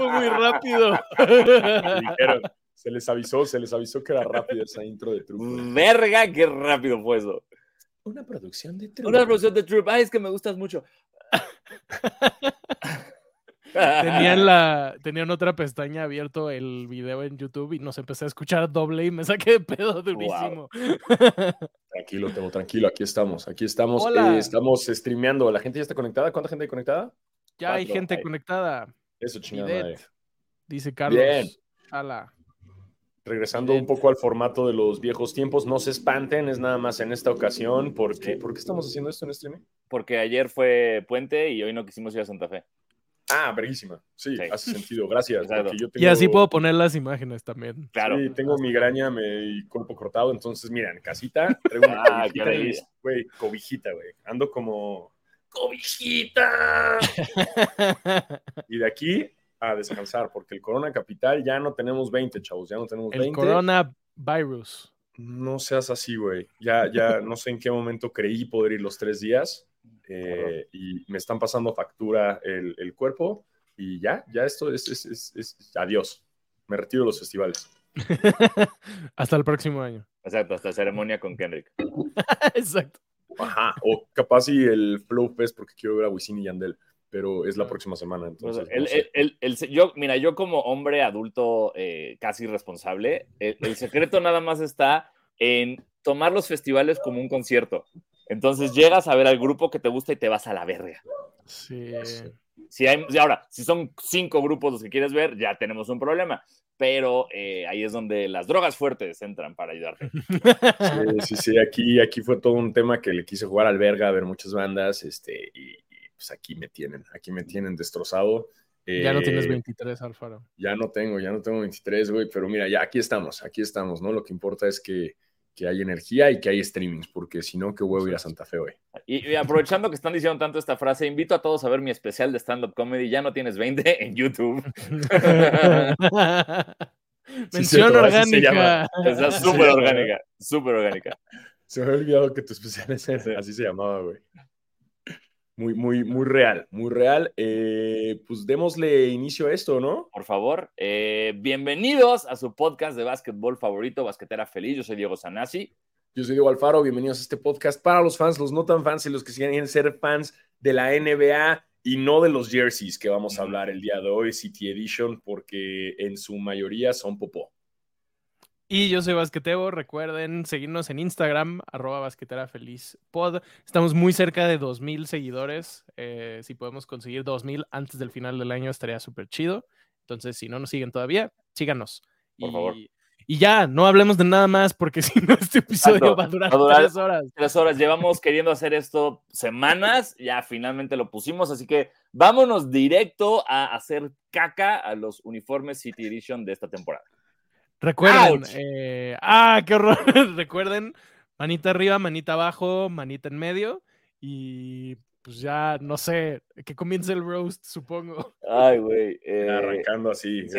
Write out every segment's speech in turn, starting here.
fue muy rápido. Dijeron, se les avisó, se les avisó que era rápido esa intro de Troop. Verga, qué rápido fue eso. Una producción de Troop. Una producción de Troop. Ay, es que me gustas mucho. Tenían, la, tenían otra pestaña abierto el video en YouTube y nos empecé a escuchar doble y me saqué de pedo durísimo. Tranquilo, Temo, tranquilo. Aquí estamos, aquí estamos. Eh, estamos streameando. ¿La gente ya está conectada? ¿Cuánta gente hay conectada? Ya hay gente conectada. Eso, chingada. Dice Carlos. Bien. Ala. Regresando un poco al formato de los viejos tiempos, no se espanten, es nada más en esta ocasión. ¿Por qué, ¿Por qué estamos haciendo esto en streaming? Porque ayer fue puente y hoy no quisimos ir a Santa Fe. Ah, verguísima. Sí, Sí. hace sentido. Gracias. Porque Y así puedo poner las imágenes también. Claro. Sí, tengo migraña me, y cuerpo cortado, entonces, mira, en casita traigo una Ah, cobijita, qué y- delicia. güey, cobijita, güey. Ando como cobijita. y de aquí a descansar, porque el Corona Capital ya no tenemos 20, chavos, ya no tenemos El 20. coronavirus. No seas así, güey. Ya, ya no sé en qué momento creí poder ir los tres días eh, y me están pasando factura el, el cuerpo y ya, ya esto es, es- es- es- adiós. Me retiro de los festivales. Hasta el próximo año. Exacto, hasta ceremonia con Kendrick. Exacto. Ajá, o capaz y el Flow Fest porque quiero ver a Wisin y Yandel, pero es la próxima semana, entonces. El- no sé. el- el- el- yo, mira, yo como hombre adulto eh, casi responsable, el, el secreto nada más está en tomar los festivales como un concierto. Entonces llegas a ver al grupo que te gusta y te vas a la verga. Sí. Si hay, y ahora, si son cinco grupos los que quieres ver, ya tenemos un problema. Pero eh, ahí es donde las drogas fuertes entran para ayudarte. Sí, sí, sí, aquí, aquí fue todo un tema que le quise jugar al verga, a ver muchas bandas, este, y, y, pues aquí me tienen, aquí me tienen destrozado. Ya no tienes Eh, 23, Alfaro. Ya no tengo, ya no tengo 23, güey, pero mira, ya aquí estamos, aquí estamos, ¿no? Lo que importa es que, que hay energía y que hay streamings, porque si no, qué huevo ir a Santa Fe, güey. Y, y aprovechando que están diciendo tanto esta frase, invito a todos a ver mi especial de stand-up comedy. Ya no tienes 20 en YouTube. Mención se orgánica. Está Sí, súper sí. orgánica, súper orgánica. Se me había olvidado que tu especial es ese, así se llamaba, güey. Muy, muy, muy real, muy real. Eh, pues démosle inicio a esto, ¿no? Por favor, eh, bienvenidos a su podcast de básquetbol favorito, Basquetera Feliz. Yo soy Diego Sanasi. Yo soy Diego Alfaro, bienvenidos a este podcast para los fans, los no tan fans y los que quieren ser fans de la NBA y no de los jerseys que vamos a hablar el día de hoy, City Edition, porque en su mayoría son popó. Y yo soy Basqueteo. Recuerden seguirnos en Instagram, arroba basquetera feliz pod. Estamos muy cerca de 2.000 seguidores. Eh, si podemos conseguir 2.000 antes del final del año, estaría súper chido. Entonces, si no nos siguen todavía, síganos. Por y, favor. Y ya, no hablemos de nada más, porque si no, este episodio Exacto. va a durar Va a durar- tres horas. Tres horas. Llevamos queriendo hacer esto semanas. Ya finalmente lo pusimos. Así que vámonos directo a hacer caca a los uniformes City Edition de esta temporada. Recuerden, eh, ah, qué horror. Recuerden, manita arriba, manita abajo, manita en medio. Y pues ya, no sé, que comience el roast, supongo. Ay, güey. eh, Arrancando así. sí,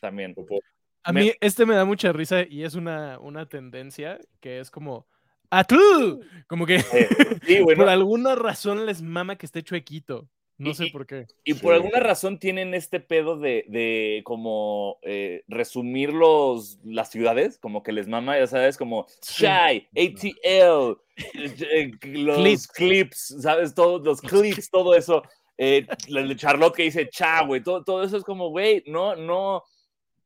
también. popó. A Me- mí este me da mucha risa y es una, una tendencia que es como ¡Atú! Como que Eh, sí, por alguna razón les mama que esté chuequito. No Y- sé y- por qué. Y Sí. por alguna razón tienen este pedo de, de como eh, resumir los, las ciudades, como que les mama, ya sabes, como Sí. Shy, ATL, eh, los Clips. clips, ¿sabes? Todos los clips, todo eso. Eh, Charlotte que dice cha, güey, todo, todo eso es como, güey, no, no,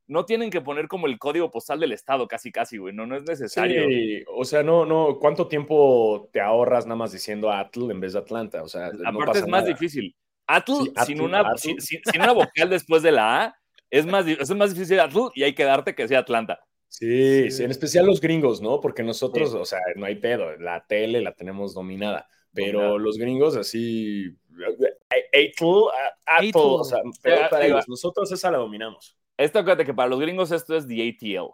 no tienen que poner como el código postal del estado, casi, casi, güey, no, no es necesario. Sí, o sea, no, no, ¿cuánto tiempo te ahorras nada más diciendo Atl en vez de Atlanta? O sea, no Aparte pasa es más nada. difícil. Atl, Sí, sin, Atl, una, Atl. sin, sin- sin una vocal después de la A, es más, es más difícil Atl y hay que darte que sea Atlanta. Sí, Sí. sí, en especial los gringos, ¿no? Porque nosotros, o sea, no hay pedo, la tele la tenemos dominada, pero Dominada. los gringos así, Atl, Atl, Atl. o sea, pero para ellos, nosotros esa la dominamos. Esto, acuérdate que para los gringos esto es the ATL.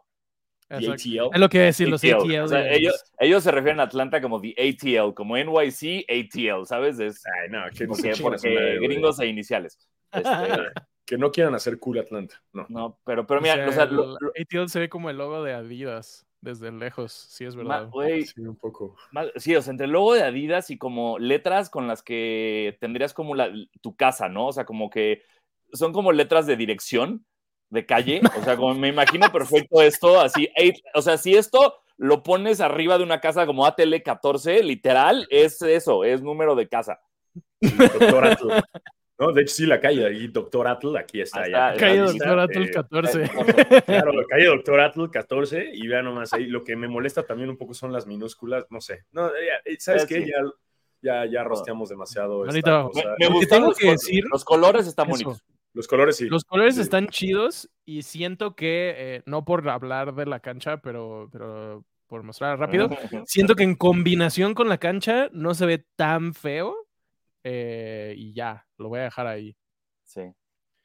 ATL. Es lo que iba a decir, los ATL. ATL. O sea, de- ellos, ellos se refieren a Atlanta como the ATL, como NYC ATL, ¿sabes? Es Ay, no, que, no porque, se porque gringos e iniciales. Este, que no quieran hacer cool Atlanta. No. no, pero, pero o mira, sea, o sea, lo- el lo- ATL se ve como el logo de Adidas desde lejos, sí es ma- verdad. Sí, un poco. Sí, o sea, entre el logo de Adidas y como letras con las que tendrías como la- tu casa, ¿no? O sea, como que son como letras de dirección de calle. O sea, como me imagino perfecto esto, así. eight- o sea, si esto lo pones arriba de una casa como ATL 14, literal, es eso, es número de casa. Doctor Atl. No, de hecho, sí, la calle ahí, Doctor Atl, aquí está. Ya. Calle Doctor Atul Eh, 14. Claro, la calle Doctor Atl 14 y vea nomás ahí. Lo que me molesta también un poco son las minúsculas, no sé. No, ya, eh, ¿sabes Eh, qué? sí. Ya, ya, ya rosteamos demasiado. esta cosa. Me, me Lo que gustan tengo los, que decir- los colores, están Eso. bonitos. Los colores sí. Los colores Sí. están chidos y siento que, eh, no por hablar de la cancha, pero, pero por mostrar rápido, siento que en combinación con la cancha no se ve tan feo eh, y ya, lo voy a dejar ahí. Sí.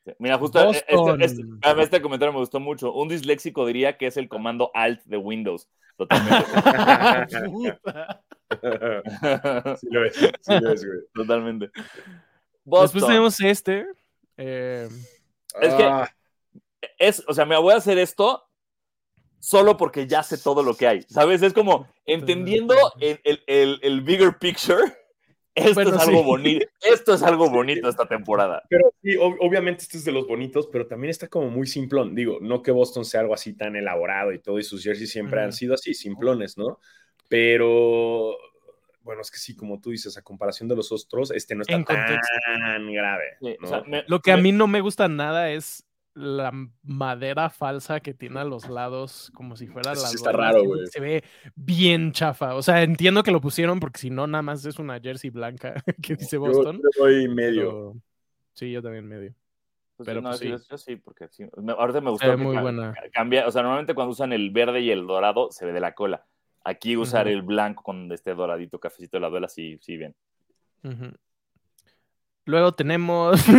sí. Mira, justo este, este- espérame, este comentario me gustó mucho. Un disléxico diría que es el comando Alt de Windows. Totalmente. Sí lo es, sí lo es, güey. Totalmente. Después Boston. tenemos este. Eh, Es que- Ah, es, o sea, me voy a hacer esto solo porque ya sé todo lo que hay, ¿sabes? Es como entendiendo el, el- el- el bigger picture. Esto Bueno, es algo sí. bonito. Esto es algo bonito esta temporada. Pero sí, ob- obviamente este es de los bonitos, pero también está como muy simplón. Digo, no que Boston sea algo así tan elaborado y todo, y sus jerseys siempre han Ujú. sido así, simplones, ¿no? Pero, bueno, es que sí, como tú dices, a comparación de los otros, este no está En tan contexto. grave. Sí, ¿no? o sea, me- Lo que a mí no me gusta nada es la madera falsa que tiene a los lados, como si fuera Eso la sí está raro, güey. Se ve bien chafa. O sea, entiendo que lo pusieron porque si no, nada más es una jersey blanca que dice Yo Boston. le doy medio. pero- Sí, yo también medio. pues, pero no, pues sí, sí. yo- yo sí, porque sí. Me- ahorita me Se gustó ve que muy buena. ca- cambia, o sea, normalmente cuando usan el verde y el dorado se ve de la cola. Aquí usar el blanco con este doradito cafecito de la duela, sí, sí, bien. Luego tenemos.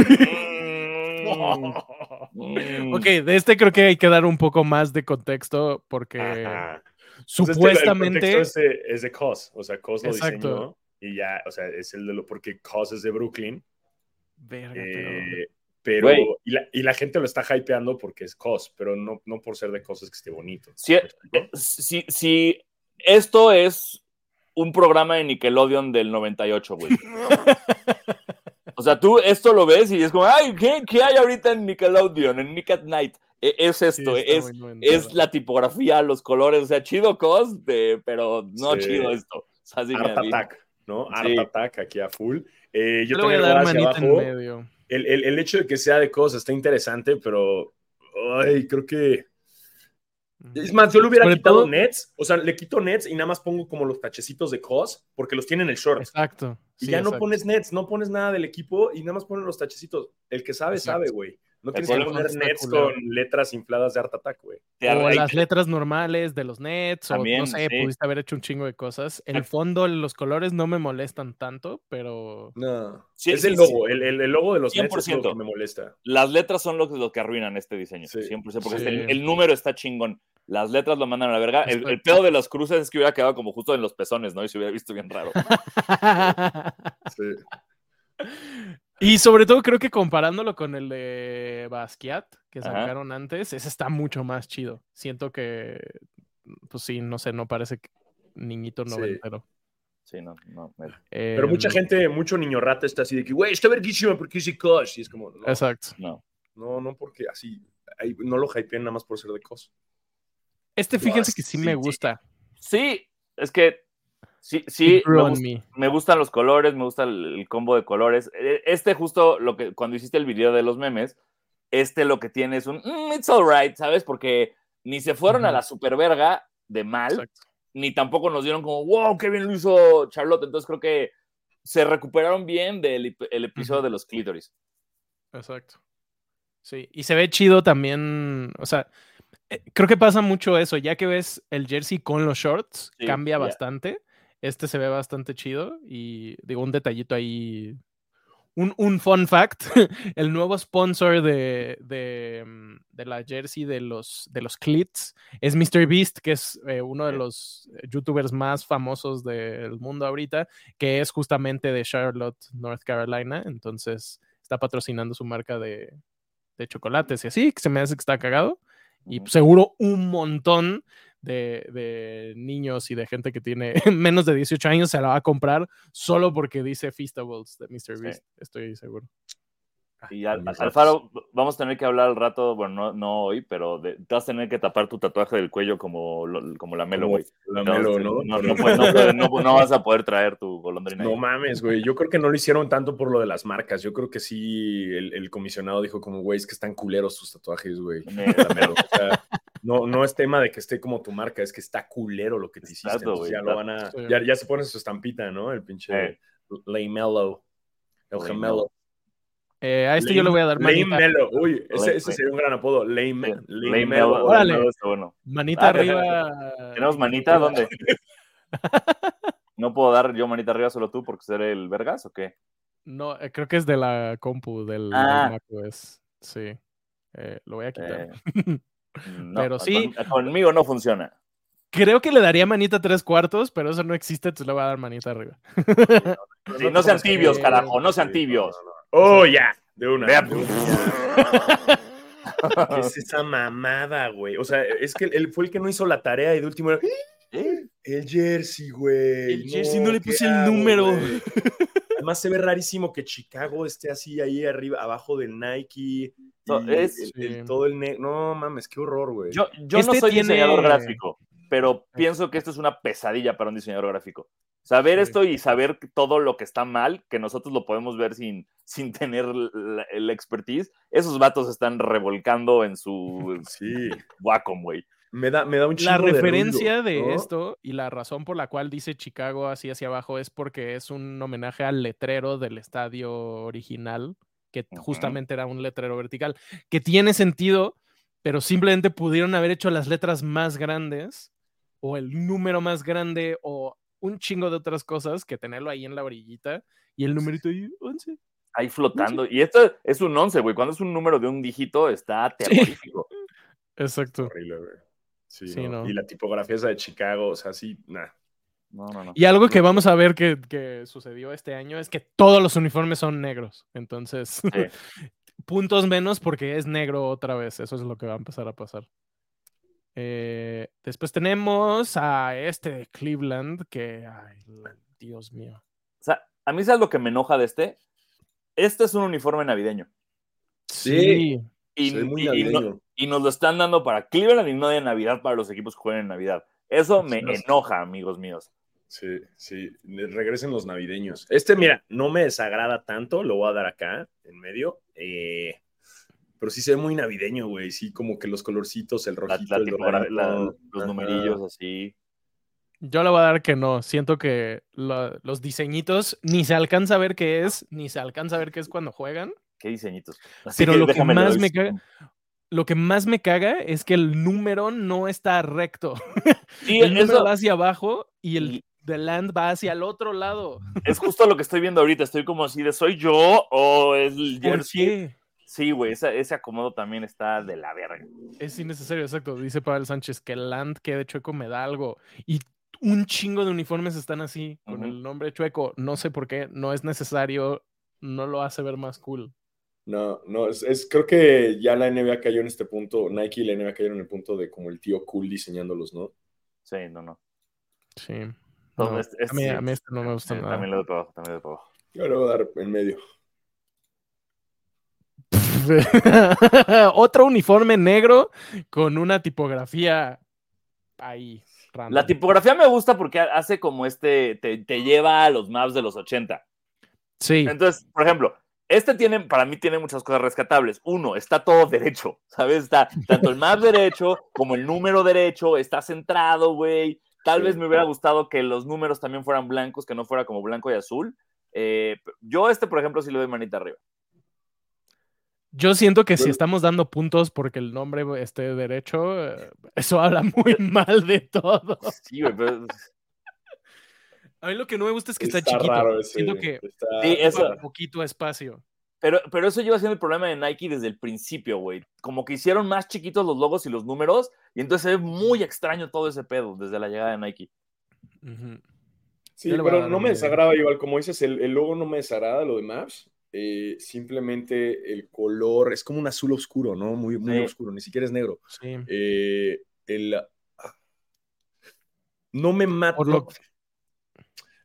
Mm. ok, de este creo que hay que dar un poco más de contexto porque Ajá. Pues este, el supuestamente. contexto es de, es de Cos, o sea, Cos lo Exacto. diseñó y ya, o sea, es el de lo, porque Cos es de Brooklyn, Verga, pero- eh, pero, Güey. y, la, y la gente lo está hypeando porque es Cos, pero no, no por ser de Cos es que esté bonito. Si, ¿Me explico? Esto es un programa de Nickelodeon del 98, güey. O sea, tú esto lo ves y es como, ay, ¿qué, qué hay ahorita en Nickelodeon, en Nick at Night? E- Es Sí, esto, está es, es la tipografía, los colores, o sea, chido cos, de- pero no Sí. chido esto. O sea, así, Art Attack, ¿no? Art Sí. Attack aquí a full. Eh, yo Yo le voy a dar hacia manita en abajo. medio. El, el, el hecho de que sea de Cos está interesante, pero ay, creo que Es más, yo le hubiera Sobre quitado todo- Nets, o sea, le quito Nets y nada más pongo como los tachecitos de COS, porque los tiene en el short. Exacto. y sí, ya no pones Nets, no pones nada del equipo y nada más pones los tachecitos. El que sabe, Exacto. sabe, güey. No tienes que poner Nets con letras infladas de Art Attack, güey. O las letras normales de los Nets, También, o no sé, sí. pudiste haber hecho un chingo de cosas. El fondo, los colores no me molestan tanto, pero No. Sí, es sí, el sí. logo, el, el- el logo de los Nets es lo 100%. que me molesta. Las letras son lo que, lo que arruinan este diseño, Sí. 100%, porque Sí. el, el número está chingón. Las letras lo mandan a la verga. El, el pedo de las cruces es que hubiera quedado como justo en los pezones, ¿no? Y se hubiera visto bien raro. Sí. y sobre todo creo que comparándolo con el de Basquiat que Ajá. sacaron antes, ese está mucho más chido. Siento que, pues sí, no sé, no parece niñito noventero. Sí, no, no. me- Pero mucha Em, gente, mucho niño rata está así de que, güey, está verguísima porque dice COS. Y es como, no, Exacto. no. no, no, porque así, no lo hypeen nada más por ser de COS. Este, fíjense que sí me gusta. Sí, es que sí, sí, me, on gust- me. me gustan los colores, me gusta el, el combo de colores. Eh, Este justo lo que cuando hiciste el video de los memes, este lo que tiene es un "Mm, it's alright, ¿sabes? Porque ni se fueron a la super verga de mal, Exacto. ni tampoco nos dieron como, wow, qué bien lo hizo Charlotte. Entonces creo que se recuperaron bien del el episodio de los clítoris. Exacto. Sí, y se ve chido también, o sea, creo que pasa mucho eso, ya que ves el jersey con los shorts, Sí, cambia bastante. Este se ve bastante chido y digo, un detallito ahí un, un fun fact, el nuevo sponsor de, de, mm, de la jersey de los, de los Clits es Mr. Beast, que es eh, uno de los youtubers más famosos del mundo ahorita, que es justamente de Charlotte, North Carolina. Entonces está patrocinando su marca de, de chocolates y así, que se me hace que está cagado. Y seguro un montón de, de niños y de gente que tiene menos de 18 años se la va a comprar solo porque dice Feastables de Mr. Sí. Beast. Estoy seguro. Y al- mis Alfaro, vamos a tener que hablar al rato, bueno, no, no hoy, pero de- te vas a tener que tapar tu tatuaje del cuello como, lo- como la Melo, güey. la No, Melo, este, ¿no? no, no puedes- no no- no vas a poder traer tu golondrina. No ahí. mames, güey. Yo creo que no lo hicieron tanto por lo de las marcas. Yo creo que sí, el, el comisionado dijo como, güey, es que están culeros tus tatuajes, güey. O sea, no, no es tema de que esté como tu marca, es que está culero lo que te hiciste. Exacto, Entonces güey, ya lo van a. Sí. Ya, ya se pone su estampita, ¿no? El pinche Eh. Lamelo. El Lamelo. gemelo. Eh, a este yo le voy a dar manita, Lamelo. Uy, ese, Lame- ese sería un gran apodo. Lame, Lame. Melo, Órale. Melo bueno. manita Ah, arriba. ¿Tenemos manita? ¿Dónde? ¿No puedo dar yo manita arriba solo tú porque ser el vergas o qué? No, eh, creo que es de la compu del, del Ah. macOS. Sí. Eh, lo voy a quitar. Eh, no, Pero sí. con- conmigo no funciona. Creo que le daría manita tres cuartos, pero eso no existe, entonces le voy a dar manita arriba. Sí, no sean tibios, carajo, no sean tibios. Oh, ya. De una. Vea, de una. ¿Qué es esa mamada, güey? O sea, es que él fue el que no hizo la tarea y de último era, ¿Eh? el jersey, güey. El jersey, no le ¿qué puse el hago, número. güey? Además se ve rarísimo que Chicago esté así ahí arriba, abajo del Nike. No, es- el- el- Sí. todo el No mames, qué horror, güey. Yo, yo no Este soy tiene- diseñador gráfico, pero pienso que esto es una pesadilla para un diseñador gráfico. Saber Sí. esto y saber todo lo que está mal, que nosotros lo podemos ver sin, sin tener la, el expertise, esos vatos están revolcando en su Sí. Wacom, güey. Me da, me da un chingo La de referencia ruido, de ¿no? esto y la razón por la cual dice Chicago así hacia abajo es porque es un homenaje al letrero del estadio original, que justamente era un letrero vertical, que tiene sentido, pero simplemente pudieron haber hecho las letras más grandes o el número más grande o un chingo de otras cosas que tenerlo ahí en la orillita y el numerito ahí, 11. Ahí flotando. Y esto es un 11, güey. Cuando es un número de un dígito, está terrorífico. Exacto. Horrible, güey. Sí, Sí, no. no. Y la tipografía esa de Chicago, o sea, sí, nah. No, no, no. Y algo que vamos a ver que, que sucedió este año es que todos los uniformes son negros. Entonces, puntos menos porque es negro otra vez. Eso es lo que va a empezar a pasar. Eh, después tenemos a este de Cleveland que, ay, Dios mío. O sea, a mí sabes lo que me enoja de este. Este es un uniforme navideño. Sí. Y, Se ve muy y- y no- y nos lo están dando para Cleveland y no de Navidad para los equipos que juegan en Navidad. Eso me Sí. enoja, amigos míos. Sí, sí, regresen los navideños. Este, mira, no me desagrada tanto, lo voy a dar acá, en medio. eh, pero sí se ve muy navideño, güey. Sí, como que los colorcitos, el rojito, la el tipografía, la- doradito. los Ajá. numerillos así. Yo le voy a dar que no. Siento que lo- los diseñitos ni se alcanza a ver qué es, ni se alcanza a ver qué es cuando juegan. Qué diseñitos. Así Pero lo que más me caga, lo que más me caga es que el número no está recto. Sí, el número eso va hacia abajo y el de land va hacia el otro lado. es justo lo que estoy viendo ahorita. Estoy como así de ¿soy yo o es el ¿Por jersey? qué? Sí, güey, ese, ese acomodo también está de la verga. Es innecesario, exacto. Dice Pavel Sánchez que el land quede chueco me da algo. Y un chingo de uniformes están así, con el nombre chueco. No sé por qué, no es necesario, no lo hace ver más cool. No, no, es, es- creo que ya la NBA cayó en este punto, Nike y la NBA cayeron en el punto de como el tío cool diseñándolos, ¿no? Sí, no, no. Sí. No, No, este a, mí, sí. a mí este no me gusta Sí, nada. También le doy para abajo, también le doy para abajo. Yo le voy a dar en medio. Otro uniforme negro con una tipografía ahí. random. La tipografía me gusta porque hace como este, te, te lleva a los maps de los 80. Sí, Entonces, por ejemplo, este tiene, para mí tiene muchas cosas rescatables. Uno, está todo derecho, ¿sabes? Está tanto el map derecho como el número derecho, está centrado, güey. Tal Sí. vez me hubiera gustado que los números también fueran blancos, que no fuera como blanco y azul. Eh, yo este, por ejemplo, sí le doy manita arriba. Yo siento que si estamos dando puntos porque el nombre esté derecho, eh, eso habla muy mal de todo. Sí, güey, pero A mí lo que no me gusta es que está, Está chiquito. raro ese, Siento que está- Sí, eso- ocupa poquito espacio. Pero, pero eso lleva siendo el problema de Nike desde el principio, güey. Como que hicieron más chiquitos los logos y los números, y entonces se ve muy extraño todo ese pedo desde la llegada de Nike. Sí, pero no un me desagrada igual, como dices, el, el logo no me desagrada, lo de Maps. Eh, simplemente el color es como un azul oscuro, ¿no? Muy, muy Sí. oscuro, ni siquiera es negro. Sí. Eh, el, no me mata. Lo-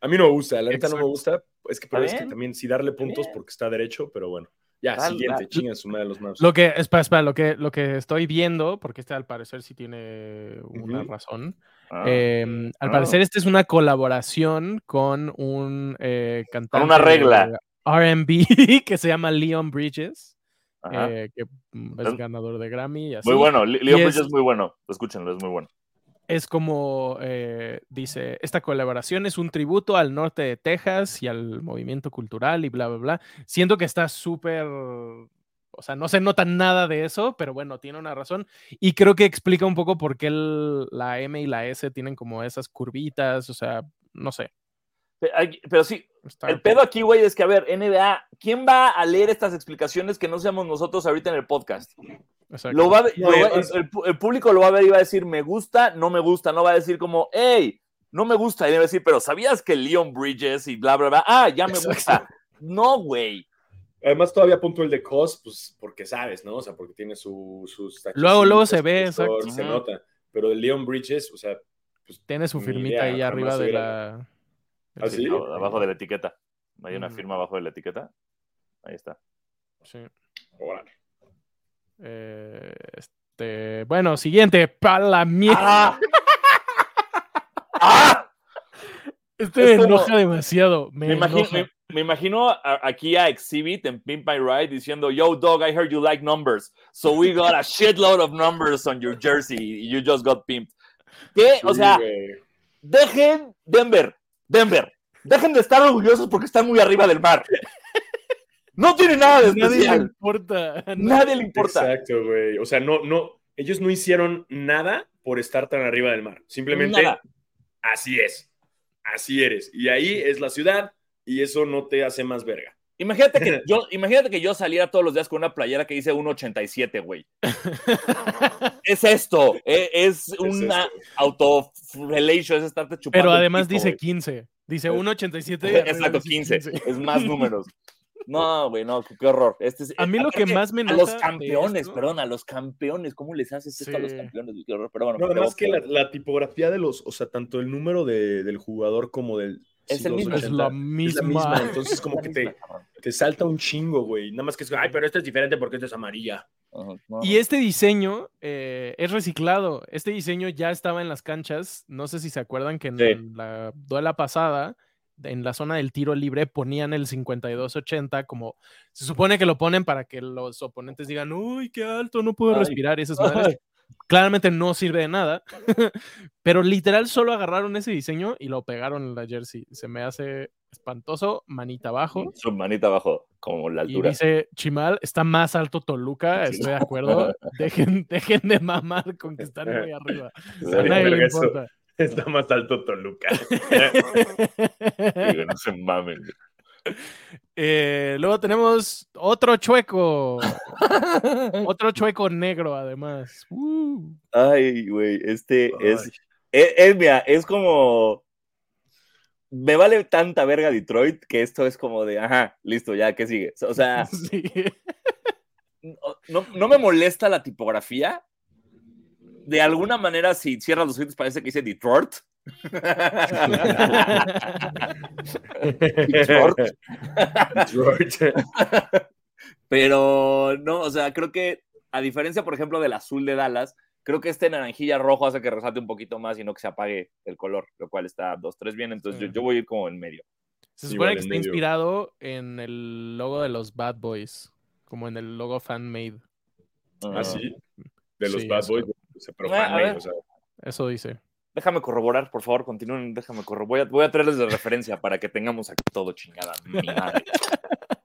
A mí no me gusta, la neta no me gusta. Es que, pero es que también sí darle puntos porque está derecho, pero bueno. Ya, siguiente, dale. chingan su madre los Maps. Lo que, espera, espera, lo que, lo que estoy viendo, porque este al parecer sí tiene una razón. Ah. eh, al Ah. parecer, este es una colaboración con un eh, cantante. una regla. RB que se llama Leon Bridges, eh, que mm, es ganador de Grammy y así. muy bueno, Le- Leo y Bridges es- es muy bueno. Escúchenlo, es muy bueno. es como eh, dice, esta colaboración es un tributo al norte de Texas y al movimiento cultural y bla, bla, bla. Siento que está súper, o sea, no se nota nada de eso, pero bueno, tiene una razón. Y creo que explica un poco por qué el- la M y la S tienen como esas curvitas, o sea, no sé. Pero sí, el pedo aquí, güey, es que, a ver, NBA, ¿quién va a leer estas explicaciones que no seamos nosotros ahorita en el podcast? exacto. Lo va va- el, público lo va a ver y va a decir, me gusta, no me gusta, no va a decir como, hey, no me gusta, y va a decir, pero ¿sabías que Leon Bridges y bla, bla, bla? Ah, ya me Exacto. gusta. No, güey. Además, todavía apunto el de Cos, pues porque sabes, ¿no? O sea, porque tiene su, sus. Luego, luego se ve, exacto. Se nota. Pero el Leon Bridges, o sea, pues, Tiene su firmita idea, ahí arriba de la... ¿Ah, sí? Abajo de la etiqueta. Hay una Ujú. firma abajo de la etiqueta. Ahí está. Sí. Órale. Eh, este, bueno, siguiente, para la mierda. ¡Ah! ¡Ah! Este me como- enoja demasiado. Me, Me imagino, enoja. me, me imagino a- aquí a Exhibit en Pimp My Ride diciendo, Yo, dog, I heard you like numbers. So we got a shitload of numbers on your jersey. You just got pimped. ¿Qué? o sea, dejen, Denver, Denver, dejen de estar orgullosos porque están muy arriba del mar. No tiene nada de Nadie le especial. importa. Nadie le importa. Exacto, güey. O sea, no, no, ellos no hicieron nada por estar tan arriba del mar. Simplemente Nada. así es. Así eres. Y ahí es la ciudad y eso no te hace más verga. Imagínate que, yo, imagínate que yo saliera todos los días con una playera que dice 1.87, güey. Es esto. e- Es, Es una esto. autoflation, es estarte chupando. Pero además dice güey. 15. Dice 1.87. y arriba Exacto, dice 15. Es más números. No, güey, no, qué, horror. Este es- A mí lo que más me A los campeones, perdón, a los campeones. ¿Cómo les haces esto a los campeones? Qué horror, pero bueno. No, además que la, la tipografía de los, o sea, tanto el número de- del jugador como del. Es el mismo. Es la 280, misma. Es la misma. Entonces, como que te, te salta un chingo, güey. Nada más que es, ay, pero esta es diferente porque esta es amarilla. Y este diseño eh, es reciclado. Este diseño ya estaba en las canchas. No sé si se acuerdan que en Sí. la duela pasada, en la zona del tiro libre, ponían el 52-80 como se supone que lo ponen para que los oponentes digan, uy, qué alto, no puedo Ay. respirar. Y esas madres. Claramente no sirve de nada, pero literal solo agarraron ese diseño y lo pegaron en la jersey. Se me hace espantoso, manita abajo. Su manita abajo, como la Y altura. dice Chimal, está más alto Toluca, Sí. estoy de acuerdo. Dejen, dejen de mamar con que están muy arriba. Sí, A nadie le importa. Está más alto Toluca. güey, no se mamen. Eh, luego tenemos otro chueco, otro chueco negro además. Uh. Ay, güey, este Ay. es, es, es, mira, es como, me vale tanta verga Detroit que esto es como de, ajá, listo, ya, ¿qué sigue? O sea, Sí. no, no me molesta la tipografía. De alguna manera, si cierras los ojos, parece que dice Detroit. Detroit. Detroit. Pero no, o sea, creo que a diferencia, por ejemplo, del azul de Dallas, creo que este naranjilla rojo hace que resalte un poquito más y no que se apague el color, lo cual está 2-3 bien. Entonces Sí. yo, yo voy a ir como en medio. Se supone que está medio. inspirado en el logo de los Bad Boys, como en el logo fan-made. Ah, sí. De los Sí, Bad. Boys. Se Ah, o sea, Eso dice. Déjame corroborar, por favor, continúen, déjame corroborar. Voy a, voy a traerles de referencia para que tengamos aquí todo chingada. mi madre.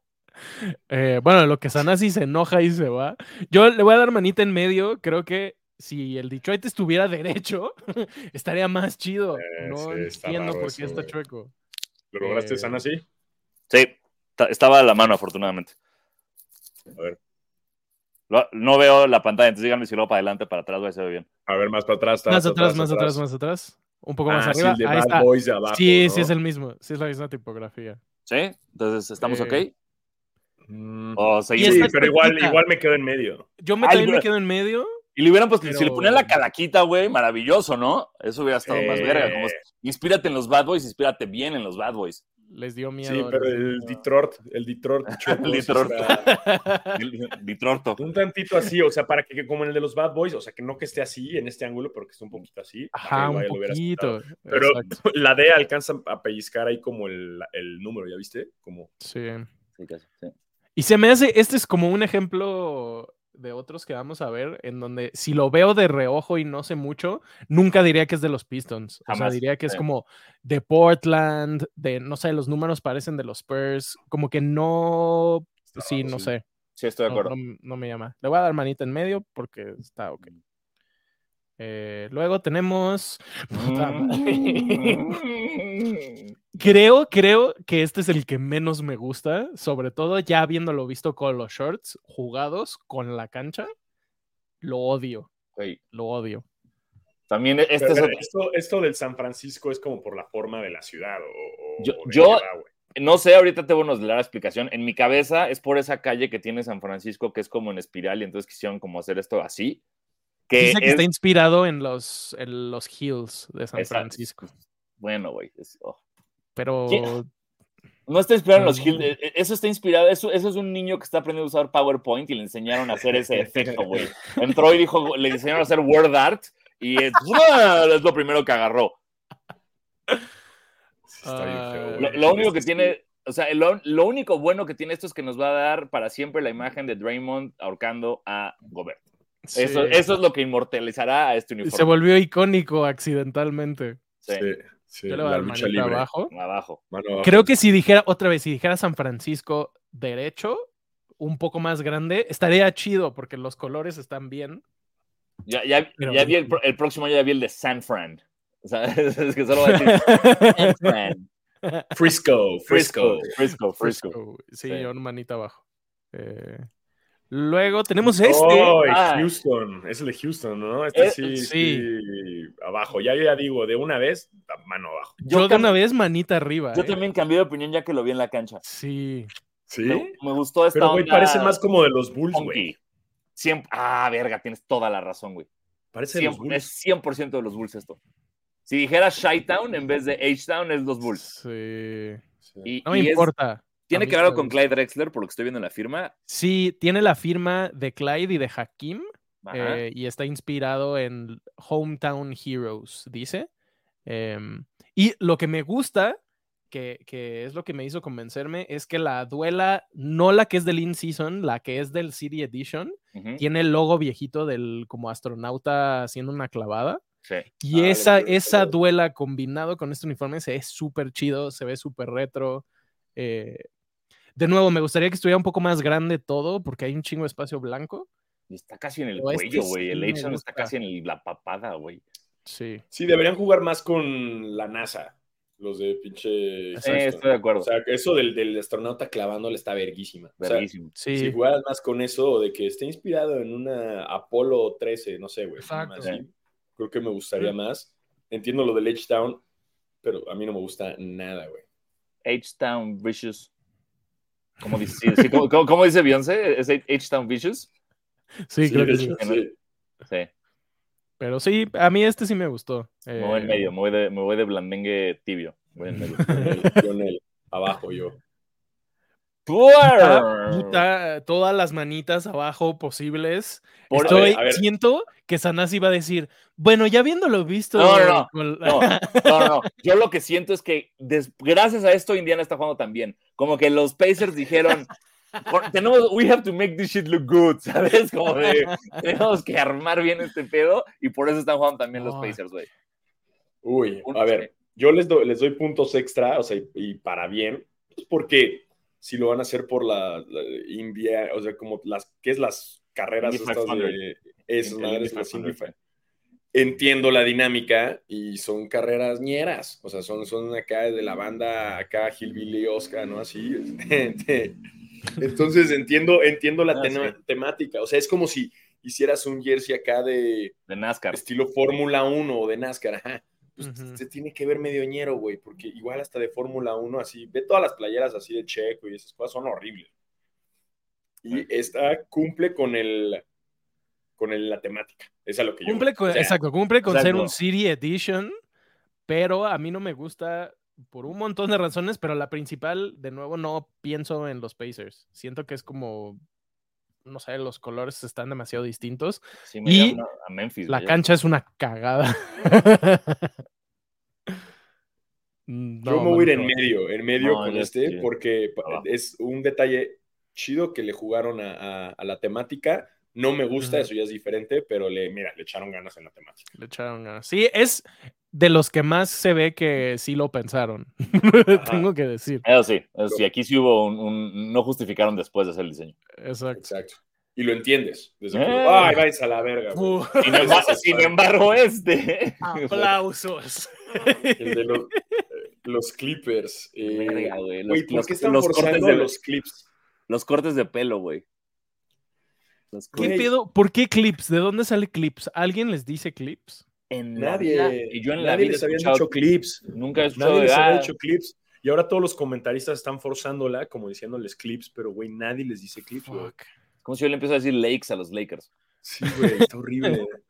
Eh, bueno, lo que Sanasi se enoja y se va. Yo le voy a dar manita en medio. Creo que si el Detroit estuviera derecho, estaría más chido. Eh, no sí, entiendo por eso, qué está chueco. ¿Lo lograste, Eh, Sana, así? Sí, ta- estaba a la mano, afortunadamente. A ver, Lo- No veo la pantalla, entonces díganme si luego para adelante, para atrás, va a ser bien. a ver, más para atrás. Más atrás, más atrás, más atrás. Un poco más Ah, sí, arriba. el de Ahí Bad está. Boys de abajo, sí, ¿no? sí es el mismo. Sí es la misma tipografía. ¿Sí? Entonces, ¿estamos Eh, ok? Mm, O Y seguimos. Sí, pero igual, igual me quedo en medio. Yo me, Ay, también me güey. quedo en medio. Y le hubieran puesto, si le ponían la calaquita, güey, maravilloso, ¿no? Eso hubiera estado más Eh. verga. Como, inspírate en los Bad Boys, inspírate bien en los Bad Boys. Les dio miedo. Sí, pero el miedo. Detroit, el Detroit El Detroit. Un tantito así, o sea, para que, que como en el de los Bad Boys, o sea, que no que esté así en este ángulo, pero que esté un poquito así. Ajá, un poquito. Pero Exacto. la D alcanza a pellizcar ahí como el, el número, ¿ya viste? Como Sí. Sí, casi, sí. Y se me hace, este es como un ejemplo de otros que vamos a ver, en donde si lo veo de reojo y no sé mucho, nunca diría que es de los Pistons. O sea, diría que es como de Portland, de, no sé, los números parecen de los Spurs, como que no, sí, no sí. sé, Sí, estoy de acuerdo. no- no me llama. Le voy a dar manita en medio porque está ok. Eh, luego tenemos... Mm. Creo, creo que este es el que menos me gusta, sobre todo ya habiéndolo visto con los shorts jugados con la cancha. Lo odio, lo odio. También este Pero, es esto, esto del San Francisco es como por la forma de la ciudad. O, o- Yo- o yo-. No sé, ahorita te voy a dar la explicación. En mi cabeza es por esa calle que tiene San Francisco, que es como en espiral, y entonces quisieron como hacer esto así. Que Dice que es- está inspirado en los, en los hills de San Exacto. Francisco, Bueno, güey. es- oh. pero. No está inspirado en los. Hills. eh, eh, Eso está inspirado. Eso, eso es un niño que está aprendiendo a usar PowerPoint y le enseñaron a hacer ese efecto, güey. Entró y dijo, le enseñaron a hacer word art y es, es lo primero que agarró. Sí, está bien feo, Lo, único que tiene, o sea, lo, lo único bueno que tiene esto es que nos va a dar para siempre la imagen de Draymond ahorcando a Gobert. Eso, sí, eso es lo que inmortalizará a este se uniforme. volvió icónico accidentalmente. Sí, Sí, sí, Yo le voy a la dar lucha manita libre. abajo. abajo. Mano abajo. Creo que si dijera, otra vez, si dijera San Francisco derecho, un poco más grande, estaría chido porque los colores están bien. Ya, ya, Pero- ya vi el, próximo ya vi el de San Fran. O sea, es que solo voy a decir San Fran. Frisco, Frisco, Frisco. Frisco, Frisco. Frisco, Sí, Sí. yo manita abajo. Eh, luego tenemos este. Oh, Ah. Houston, es el de Houston, ¿no? Este Eh, sí, sí. sí, abajo. Ya, ya digo, de una vez, mano abajo. yo yo de una vez manita arriba. Yo eh. también cambié de opinión ya que lo vi en la cancha. Sí. ¿Sí? Me, me gustó esta Pero, güey, onda parece más como de los Bulls, güey. Siempre, ah, verga, tienes toda la razón, güey. Parece de los 100%, Bulls. es 100% de los Bulls esto. Si dijera Shytown en vez de H-Town, es los Bulls. Sí. Sí. Y, No me y es- importa. Tiene que ver con. Clyde Drexler, por lo que estoy viendo en la firma. Sí, tiene la firma de Clyde y de Hakim eh, y está inspirado en Hometown Heroes, dice. Em, y lo que me gusta, que, que es lo que me hizo convencerme, es que la duela, no la que es del In-Season, la que es del City Edition, tiene el logo viejito del como astronauta haciendo una clavada. sí. Y Ah, esa, esa duela combinado con este uniforme se ve súper chido, se ve súper retro. eh, de nuevo, me gustaría que estuviera un poco más grande todo, porque hay un chingo de espacio blanco. Y está casi en el Pero cuello, güey. sí el me H-Town está casi en el- la papada, güey. Sí. Sí, deberían jugar más con la NASA, los de pinche. Sí, Houston. estoy de acuerdo. O sea, que eso del, del astronauta clavándole está verguísima. O sea, Verguísimo. Sí. si jugaras más con eso, o de que esté inspirado en una Apolo 13, no sé, güey. Exacto. Creo que me gustaría más. Entiendo lo del H-Town, pero a mí no me gusta nada, güey. H-Town Vicious. ¿Cómo dice, sí, sí, ¿cómo, dice Beyoncé? ¿Es H-Town Vicious? Sí, creo que sí. sí. Sí. Pero sí, a mí este sí me gustó. Me voy en Eh, medio, me voy de, me voy de blandengue tibio. Voy en medio. Con el- con el abajo yo. puta, puta, todas las manitas abajo posibles. Por- Estoy, a ver. siento que Sanasi va a decir, bueno, ya viéndolo visto. No, no, no. No, no, no, no. Yo lo que siento es que des- gracias a esto Indiana está jugando tan bien. Como que los Pacers dijeron, "Por- tenemos, we have to make this shit look good, ¿sabes? Como de, tenemos que armar bien este pedo y por eso están jugando también los No. Pacers, güey. Uy, a ver, yo les doy, les doy puntos extra, o sea, y, y para bien, pues porque si lo van a hacer por la, la India, o sea, como las, ¿qué es las carreras estas 500. de esas madres, las 500, Indy fi- entiendo la dinámica y son carreras ñeras, o sea, son, son acá de la banda, acá Gilbilly Oscar, ¿no? Así. este, Entonces entiendo, entiendo la Ah, sí. temática, o sea, es como si hicieras un jersey acá de De NASCAR. estilo Fórmula 1 o de NASCAR, ajá. Pues Ujú. se tiene que ver medio ñero, güey, porque igual hasta de Fórmula 1, así, ve todas las playeras así de Checo y esas cosas son horribles. Y esta cumple con el con el- la temática. Es lo que yo. Cumple con, o sea, exacto, cumple con ser un City Edition, pero a mí no me gusta por un montón de razones, pero la principal, de nuevo, no pienso en los Pacers. Siento que es como, no sé, los colores están demasiado distintos. Sí, me Y a Memphis. La cancha es una cagada. Yo me voy a ir en medio, en medio No, con este, porque es un detalle chido que le jugaron a, a- a la temática. No me gusta, eso ya es diferente, pero le, mira, le echaron ganas en la temática. Le echaron ganas. Sí, es de los que más se ve que sí lo pensaron. Tengo que decir. Eso sí, eso sí, aquí sí hubo un, un- No justificaron después de hacer el diseño. Exacto. Exacto. Y lo entiendes. Desde que, Eh. ay, váyanse a la verga. güey". Uh, Sin embargo, sin embargo este. aplausos. El de los, eh, los Clippers. eh, Verga, güey, los- güey, ¿por los- qué están los cortes de- los clips? Los cortes de pelo, güey. Los ¿Qué pedo? ¿Por qué clips? ¿De dónde sale clips? ¿Alguien les dice clips? En la vida- Nadie, y yo en la nadie vida les he habían escuchado- dicho clips. Nunca he escuchado Nadie de, les había dicho clips. Y ahora todos los comentaristas están forzándola, como diciéndoles clips, pero güey, nadie les dice clips, güey. Como si yo le empiezo a decir Lakes a los Lakers. Sí, güey, está horrible.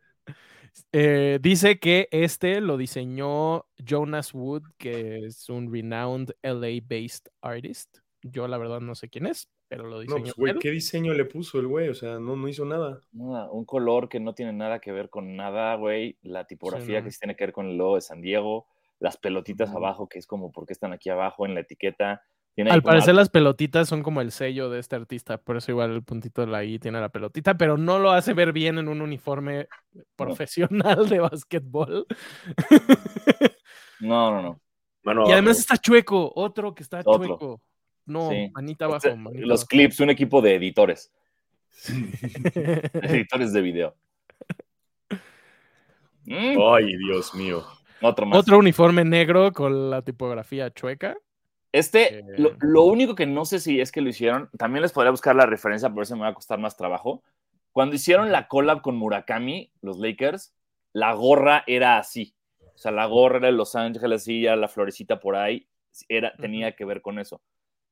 Eh, dice que este lo diseñó Jonas Wood, que es un renowned LA-based artist. Yo la verdad no sé quién es, pero lo No, diseñó pues, güey. ¿qué diseño le puso el güey? O sea, no, no hizo nada. Nada, un color que no tiene nada que ver con nada, güey. La tipografía no. que sí tiene que ver con el logo de San Diego. Las pelotitas abajo, que es como, ¿por qué están aquí abajo en la etiqueta? Tiene Al parecer algo- las pelotitas son como el sello de este artista, por eso igual el puntito de la I tiene la pelotita, pero no lo hace ver bien en un uniforme profesional de básquetbol. No, no, no. Y además abajo. está chueco, otro que está Otro. chueco. No, Sí. manita abajo. Este, manita los abajo. clips, un equipo de editores. editores de video. Mm, Ay, Dios mío. otro más. Otro uniforme negro con la tipografía chueca. Este, Eh. lo, lo único que no sé si es que lo hicieron, también les podría buscar la referencia, por eso me va a costar más trabajo. Cuando hicieron la collab con Murakami, los Lakers, la gorra era así. O sea, la gorra era de Los Ángeles, así, ya la florecita por ahí, era, tenía que ver con eso.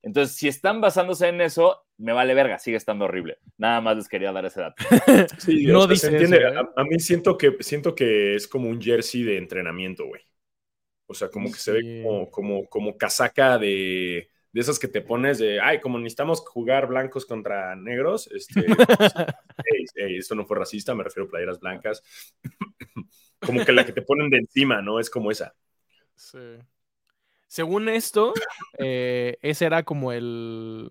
Entonces, si están basándose en eso, me vale verga, sigue estando horrible. Nada más les quería dar ese dato. Sí, No o sea, dice se entiende. eso, ¿eh? a, a mí siento que, siento que es como un jersey de entrenamiento, güey. O sea, como que se ve como, como, como casaca de, de esas que te pones de, ay, como necesitamos jugar blancos contra negros, este, ey, ey, esto no fue racista, me refiero a playeras blancas. como que la que te ponen de encima, ¿no? Es como esa. Sí. Según esto, eh, ese era como el,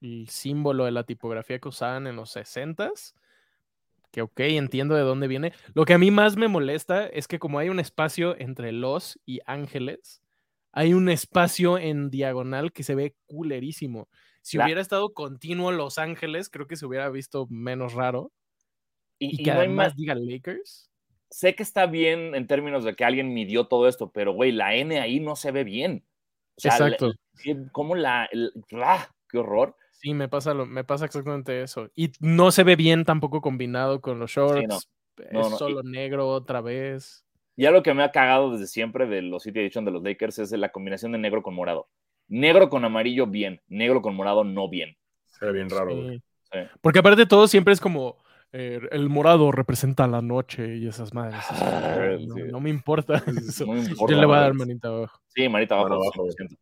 el símbolo de la tipografía que usaban en los 60s. Que ok, entiendo de dónde viene. Lo que a mí más me molesta es que como hay un espacio entre los y ángeles, hay un espacio en diagonal que se ve culerísimo. Si La- hubiera estado continuo Los Ángeles, creo que se hubiera visto menos raro. Y, Y, y que no hay además más- diga Lakers. Sé que está bien en términos de que alguien midió todo esto, pero güey, la N ahí no se ve bien. O sea, Exacto. la- ¿qué- ¿Cómo la. el- ¡Ah! ¡Qué horror! Sí, me pasa, lo, me pasa exactamente eso. Y no se ve bien tampoco combinado con los shorts. no. Es No, y- solo negro otra vez. Ya lo que me ha cagado desde siempre de los City Edition de los Lakers es la combinación de negro con morado. Negro con amarillo, bien. Negro con morado, no bien. Se ve bien raro. Sí. Sí. Porque aparte todo siempre es como eh, el morado representa la noche y esas madres. Ah, "Ay, no, sí. no me importa eso. No me importa, Yo le voy a dar manita abajo. Sí, manita abajo. Mano abajo. 100%.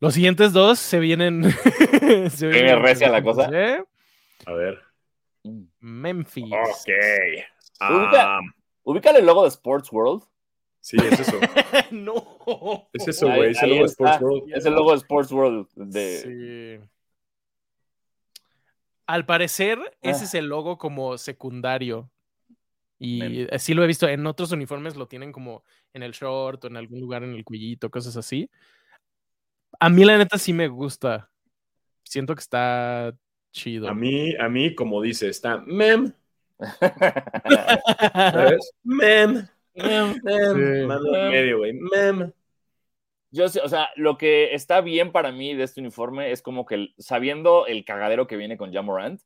Los siguientes dos se vienen. se Viene recia la cosa. ¿eh? A ver. Memphis. Ok. Ubica- Ah, Ubícale el logo de Sports World. sí, es eso. no. Es eso, güey. Es el logo de Sports. World. Es el logo de Sports World. De... Sí. Al parecer, ese Ah. es el logo como secundario. Y así lo he visto. En otros uniformes lo tienen como en el short o en algún lugar en el cuellito, cosas así. A mí, la neta, sí me gusta. Siento que está chido. A mí, a mí, como dice, está mem, ¿Sabes? Mem. Mem. Sí. Mando en medio, güey. Mem. Yo sé, o sea, lo que está bien para mí de este uniforme es como que el- sabiendo el cagadero que viene con Jamorant,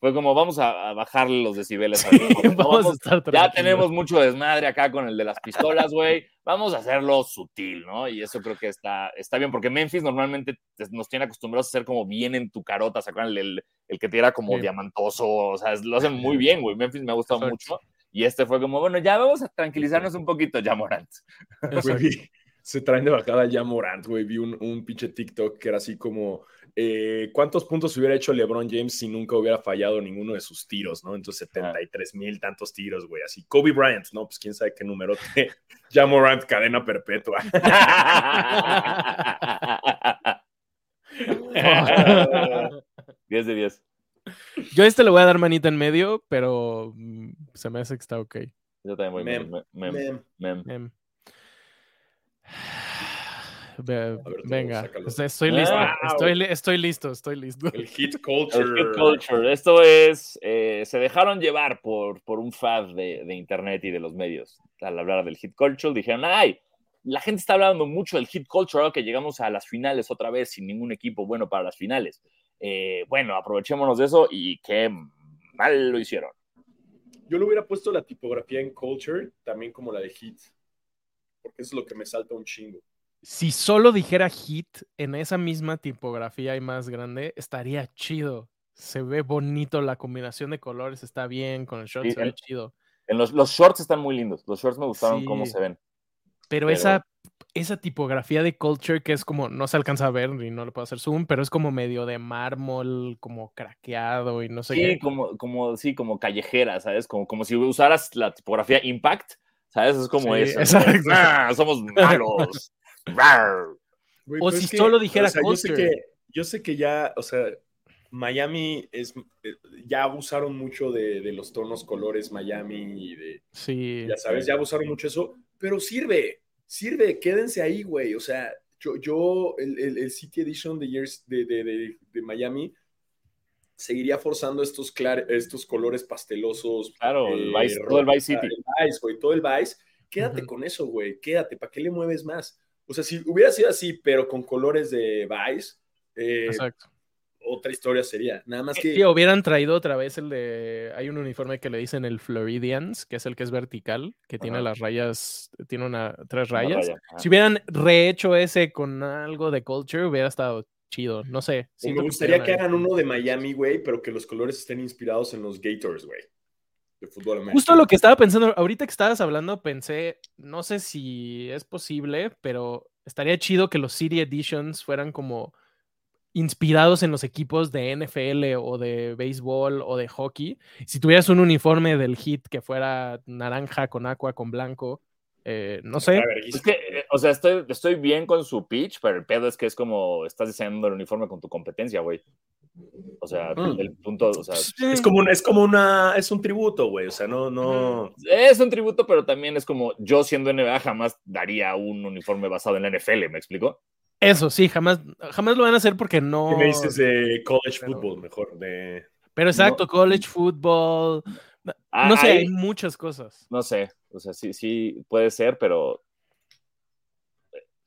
fue como vamos a, a bajarle los decibeles. a- no, Vamos a estar ya tenemos mucho desmadre acá con el de las pistolas, güey. Vamos a hacerlo sutil, ¿no? Y eso creo que está, está bien, porque Memphis normalmente te- nos tiene acostumbrados a ser como bien en tu carota, ¿se acuerdan? El, el que te era como Sí. diamantoso, o sea, lo hacen muy bien, güey. Memphis me ha gustado Exacto. mucho. Y este fue como, bueno, ya vamos a tranquilizarnos un poquito, Jamorant. Güey, vi- se traen de bajada ya Morant, güey. Vi un, un pinche TikTok que era así como: eh, ¿Cuántos puntos hubiera hecho LeBron James si nunca hubiera fallado ninguno de sus tiros, no? Entonces, 73 mil tantos tiros, güey. Así, Kobe Bryant, ¿no? Pues quién sabe qué número. ya Morant, cadena perpetua. 10 de 10. Yo a este le voy a dar manita en medio, pero mm, se me hace que está ok. Yo también voy Mem. mem, mem, Mem. mem. Ve- ver, venga, estoy listo, Wow. estoy, li- estoy listo, estoy listo. El hit El culture. hit culture. Esto es, eh, se dejaron llevar por, por un fad de, de internet y de los medios. Al hablar del hit culture, dijeron, ay, la gente está hablando mucho del hit culture ahora que llegamos a las finales otra vez sin ningún equipo bueno para las finales. Eh, bueno, aprovechémonos de eso y qué mal lo hicieron. Yo le hubiera puesto la tipografía en culture, también como la de hit. Porque eso es lo que me salta un chingo. Si solo dijera hit en esa misma tipografía y más grande, estaría chido. Se ve bonito, la combinación de colores está bien, con el short Sí, se ve el- chido. En los, los shorts están muy lindos. Los shorts me gustaron Sí. cómo se ven. Pero, Pero- esa, esa tipografía de culture que es como, no se alcanza a ver y no le puedo hacer zoom, pero es como medio de mármol, como craqueado y no sé Sí, qué. como, como, sí, como callejera, ¿sabes? Como, como si usaras la tipografía Impact, ¿sabes? Es como Sí, eso. "Ah, somos malos. Rar". Güey, O si es que, solo dijera o sea, yo sé que Yo sé que ya, o sea, Miami es, eh, ya abusaron mucho de, de los tonos colores Miami y de, Sí. ya sabes, ya abusaron mucho eso, pero sirve, sirve, quédense ahí, güey. O sea, yo, yo el, el- el City Edition de, Years- de, de- de- de Miami seguiría forzando estos, clar- estos colores pastelosos. Claro, el eh, Vice- todo el Vice City. El Vice, güey, todo el Vice. Quédate Ujú. con eso, güey, quédate, ¿para qué le mueves más? O sea, si hubiera sido así, pero con colores de Vice, eh, Exacto. otra historia sería. Nada más que. Sí, hubieran traído otra vez el de. Hay un uniforme que le dicen el Floridians, que es el que es vertical, que tiene las rayas, tiene una, tres Una rayas. raya, ajá. Si hubieran rehecho ese con algo de culture, hubiera estado chido. No sé. me gustaría que hagan uno de Miami, güey, pero que los colores estén inspirados en los Gators, güey. De fútbol americano. Justo lo que estaba pensando, ahorita que estabas hablando, pensé, no sé si es posible, pero estaría chido que los City Editions fueran como inspirados en los equipos de NFL o de béisbol o de hockey. Si tuvieras un uniforme del hit que fuera naranja con aqua con blanco, eh, no sé. Es que, eh, o sea, estoy, estoy bien con su pitch, pero el pedo es que es como estás diseñando el uniforme con tu competencia, güey. O sea, Mm. el punto, o sea, Es como, una, es como una, es un tributo, güey. O sea, no, no. es un tributo, pero también es como yo siendo NBA jamás daría un uniforme basado en la NFL, ¿me explico? Eso sí, jamás, jamás lo van a hacer porque no. ¿Qué me dices de college pero- football mejor? De... Pero exacto, college football. Ah, No sé, hay muchas cosas. No sé, o sea, sí, sí puede ser, pero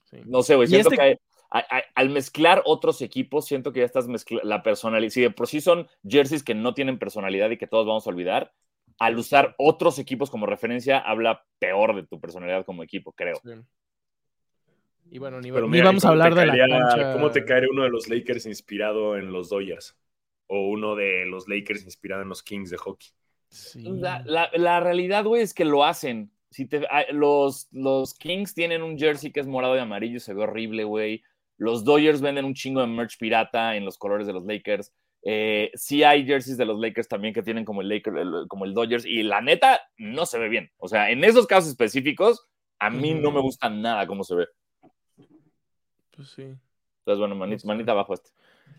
Sí. no sé, güey. Y Siento este- que hay- hay- hay- al mezclar otros equipos, siento que ya estás mezclando la personalidad. Si de por sí son jerseys que no tienen personalidad y que todos vamos a olvidar, al usar otros equipos como referencia, habla peor de tu personalidad como equipo, creo. Sí. Y bueno, ni, Pero ni mira, vamos a ¿cómo te hablar de la cancha. ¿Cómo te caería uno de los Lakers inspirado en los Dodgers? O uno de los Lakers inspirado en los Kings de hockey. Sí. La, la- la realidad, güey, es que lo hacen. Si te, ah, los, los Kings tienen un jersey que es morado y amarillo y se ve horrible, güey. Los Dodgers venden un chingo de merch pirata en los colores de los Lakers. Eh, sí hay jerseys de los Lakers también que tienen como el, Laker, el- como el Dodgers y la neta no se ve bien. O sea, en esos casos específicos, a mí no me gusta nada cómo se ve. Pues sí. Entonces, bueno, manita, manita abajo este.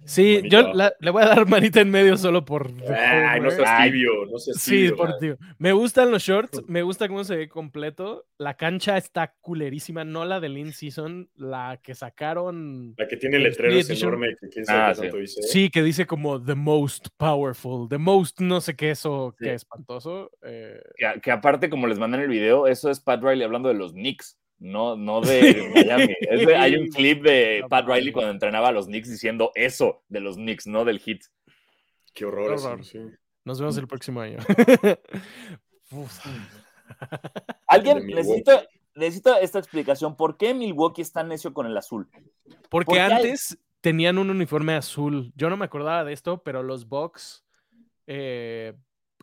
Sí, yo la- le voy a dar manita en medio solo por. Ay, no seas tibio, no seas Sí, tibio. por tío. Me gustan los shorts, me gusta cómo se ve completo. La cancha está culerísima, no la del in-season, la que sacaron. La que tiene letreros enorme, que quién sabe Ah, qué sí. tanto dice. Sí, que dice como the most powerful, the most no sé qué eso, Sí. qué espantoso. eh, Que, aparte, como les mandé en el video, eso es Pat Riley hablando de los Knicks, no, no de Miami. Es de- hay un clip de No Pat. Riley cuando entrenaba a los Knicks diciendo eso de los Knicks, no del hit. Qué horror. eso, horror. sí. nos vemos el próximo año. Alguien necesita, necesita esta explicación. ¿Por qué Milwaukee es tan necio con el azul? Porque hay- antes tenían un uniforme azul. Yo no me acordaba de esto, pero los Bucks, eh,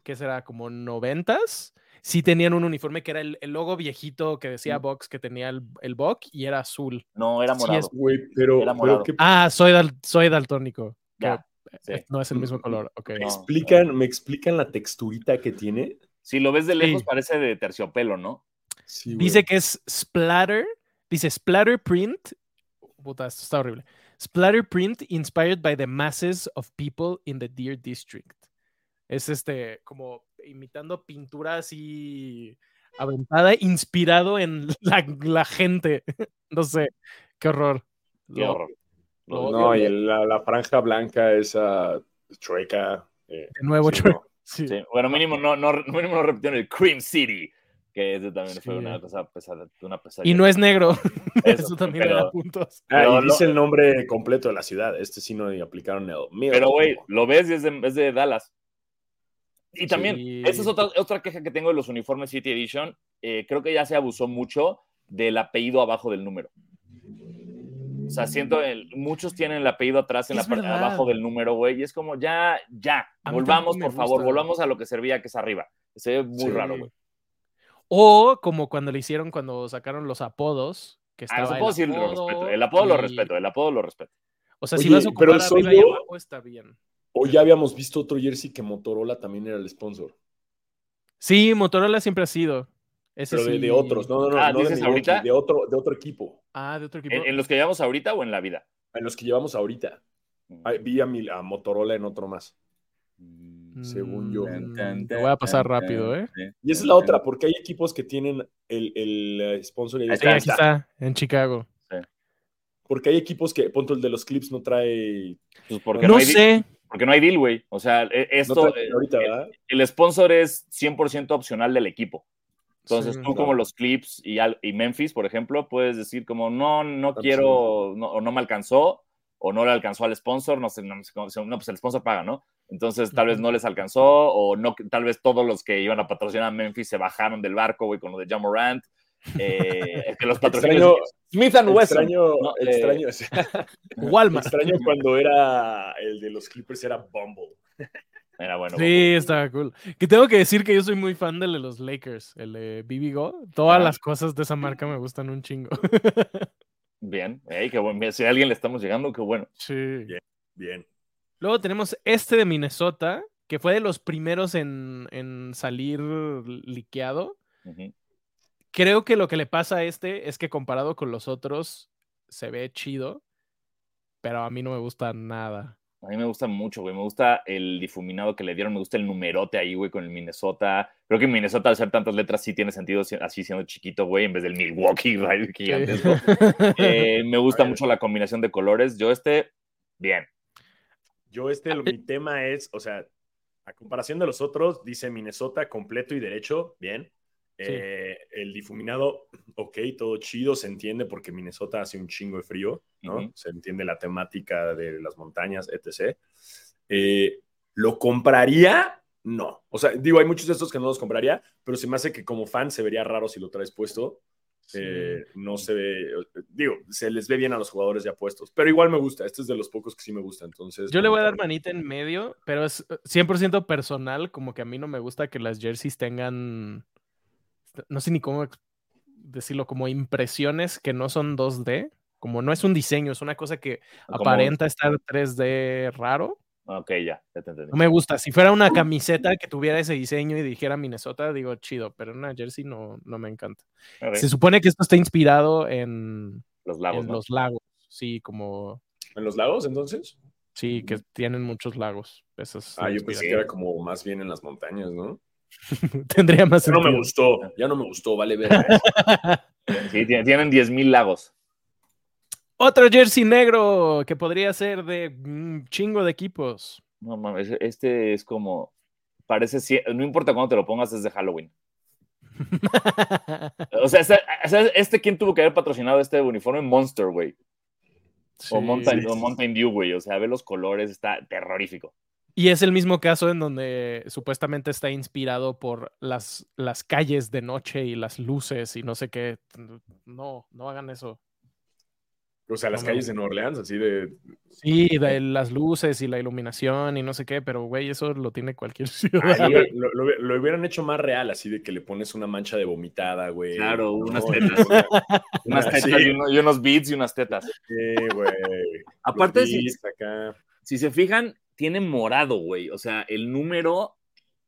¿qué será? Como noventas, sí tenían un uniforme que era el, el logo viejito que decía Bucks, que tenía el, el y era azul. No, era Sí, morado. es- Güey, pero, Era pero morado. ¿qué Ah, soy, dal- soy daltónico. Ya, sí. eh, No es el mismo color. Ok. ¿Me No. explican, ¿Me explican la texturita que tiene? Si lo ves de lejos Sí. parece de terciopelo, ¿no? Sí. Dice que es splatter. Dice splatter print. Puta, esto está horrible. Splatter print inspired by the masses of people in the Deer District. Es este, como imitando pintura así aventada, inspirado en la, la gente. No sé, qué horror. Qué Lo- horror. lo No, y la, la franja blanca, esa chueca. eh, De nuevo, sí, chue- no. sí. Sí, Bueno, mínimo no, no, mínimo no repitieron el Cream City, que ese también Sí. fue una cosa pesada, una pesadilla. Y no es negro. Eso, Eso, también pero- le da puntos. Ah, Pero y dice lo- el nombre completo de la ciudad. Este sí no aplicaron el mío. Pero, güey, lo ves y es de, es de Dallas. Y también, Sí. esa es otra, otra queja que tengo de los uniformes City Edition. eh, creo que ya se abusó mucho del apellido abajo del número. O sea, siento, el- muchos tienen el apellido atrás en la parte verdad. abajo del número, güey, y es como, ya, ya, volvamos, por favor, volvamos a lo que servía, que es arriba. Se ve muy Sí. raro, güey. O como cuando le hicieron cuando sacaron los apodos. Que Ah, estaba los el apodos sí lo apodo respeto. El apodo lo respeto, el apodo lo respeto. O sea, si vas a ocupar arriba y abajo, está bien. O ya habíamos visto otro jersey que Motorola también era el sponsor. Sí, Motorola siempre ha sido. Ese Pero de, sí. de otros, no, no, no, Ah, no de ¿dices Milwaukee, ahorita? de otro, de otro equipo. Ah, de otro equipo. ¿En, en los que llevamos ahorita o en la vida? En los que llevamos ahorita. Ah, Vi a, mi- a Motorola en otro más. según yo. Mm, Te voy a pasar rápido, ¿eh? Y esa es la otra, porque hay equipos que tienen el, el eh, sponsor y ahí Sí, está. aquí está, en Chicago. Porque hay equipos que, punto el de los clips no trae. Pues porque No no, hay deal- sé. Porque no hay deal, güey. O sea, e- No esto, el sponsor es 100% opcional del equipo. Entonces, Sí. tú como los Clips y, al- y Memphis, por ejemplo, puedes decir como, no, no quiero, no, o no me alcanzó, o no le alcanzó al sponsor, no sé, no, sé cómo- no, pues el sponsor paga, ¿no? Entonces, tal vez no les alcanzó, o no, tal vez todos los que iban a patrocinar a Memphis se bajaron del barco, güey, con lo de John Morant. Eh, que los patrocinios Extraño- Smith and Wesson. Extraño, no, eh, extraño, Walmart. extraño cuando era el de los Clippers era Bumble. Era bueno. Sí, estaba cool. Que tengo que decir que yo soy muy fan del de los Lakers, el de BB Go. Todas Ah. las cosas de esa marca me gustan un chingo. Bien, Ey, qué bueno. Si a alguien le estamos llegando, qué bueno. Sí. Bien. Luego tenemos este de Minnesota, que fue de los primeros en, en salir liqueado. Ujú. Creo que lo que le pasa a este es que comparado con los otros se ve chido, pero a mí no me gusta nada. A mí me gusta mucho, güey. Me gusta el difuminado que le dieron, me gusta el numerote ahí, güey, con el Minnesota. Creo que Minnesota, al ser tantas letras, sí tiene sentido así siendo chiquito, güey, en vez del Milwaukee, güey, gigantesco. Eh, me gusta mucho la combinación de colores. Yo este, bien. Yo este, lo- mi tema es, o sea, a comparación de los otros, dice Minnesota completo y derecho, bien. Eh, el difuminado, ok, todo chido, se entiende porque Minnesota hace un chingo de frío, ¿no? Se entiende la temática de las montañas, etc. Eh, ¿Lo compraría? No. O sea, digo, hay muchos de estos que no los compraría, pero se me hace que como fan se vería raro si lo traes puesto. Eh, no se ve, digo, se les ve bien a los jugadores ya puestos, pero igual me gusta, este es de los pocos que sí me gusta, entonces... Yo le voy a dar manita en medio, pero es eh, 100% personal, como que a mí no me gusta que las jerseys tengan, no sé ni cómo decirlo, como impresiones que no son 2D, como no es un diseño, es una cosa que Como- aparenta estar 3D raro. Ok, ya, ya te entendí. No me gusta. Si fuera una camiseta que tuviera ese diseño y dijera Minnesota, digo chido, pero una jersey no, no me encanta. Se supone que esto está inspirado en, Los lagos, en ¿no? los lagos, sí, como... ¿En los lagos, entonces? Sí, que tienen muchos lagos. Ah, yo pensé que era como más bien en las montañas, ¿no? Tendría más Ya no me gustó, ya no me gustó, vale ver. Sí, tienen, tienen 10.000 lagos. Otro jersey negro que podría ser de un chingo de equipos. No mames, este es como. Parece. No importa cuándo te lo pongas, es de Halloween. O sea, este, este quién tuvo que haber patrocinado este uniforme? Monster, güey. O, Sí. O Mountain Dew, güey. O sea, ve los colores, está terrorífico. Y es el mismo caso en donde supuestamente está inspirado por las, las calles de noche y las luces y no sé qué. No, no hagan eso. O sea, las No calles de Nueva Orleans, así de. Sí, de las luces y la iluminación y no sé qué, pero güey, eso lo tiene cualquier ciudad. Ay, lo, lo- hubieran hecho más real, así de que le pones una mancha de vomitada, güey. Claro, unas No, tetas. una- Unas una- tetas sí, y, uno- y unos beats y unas tetas. sí, güey. Aparte, si, si se fijan, tiene morado, güey. O sea, el número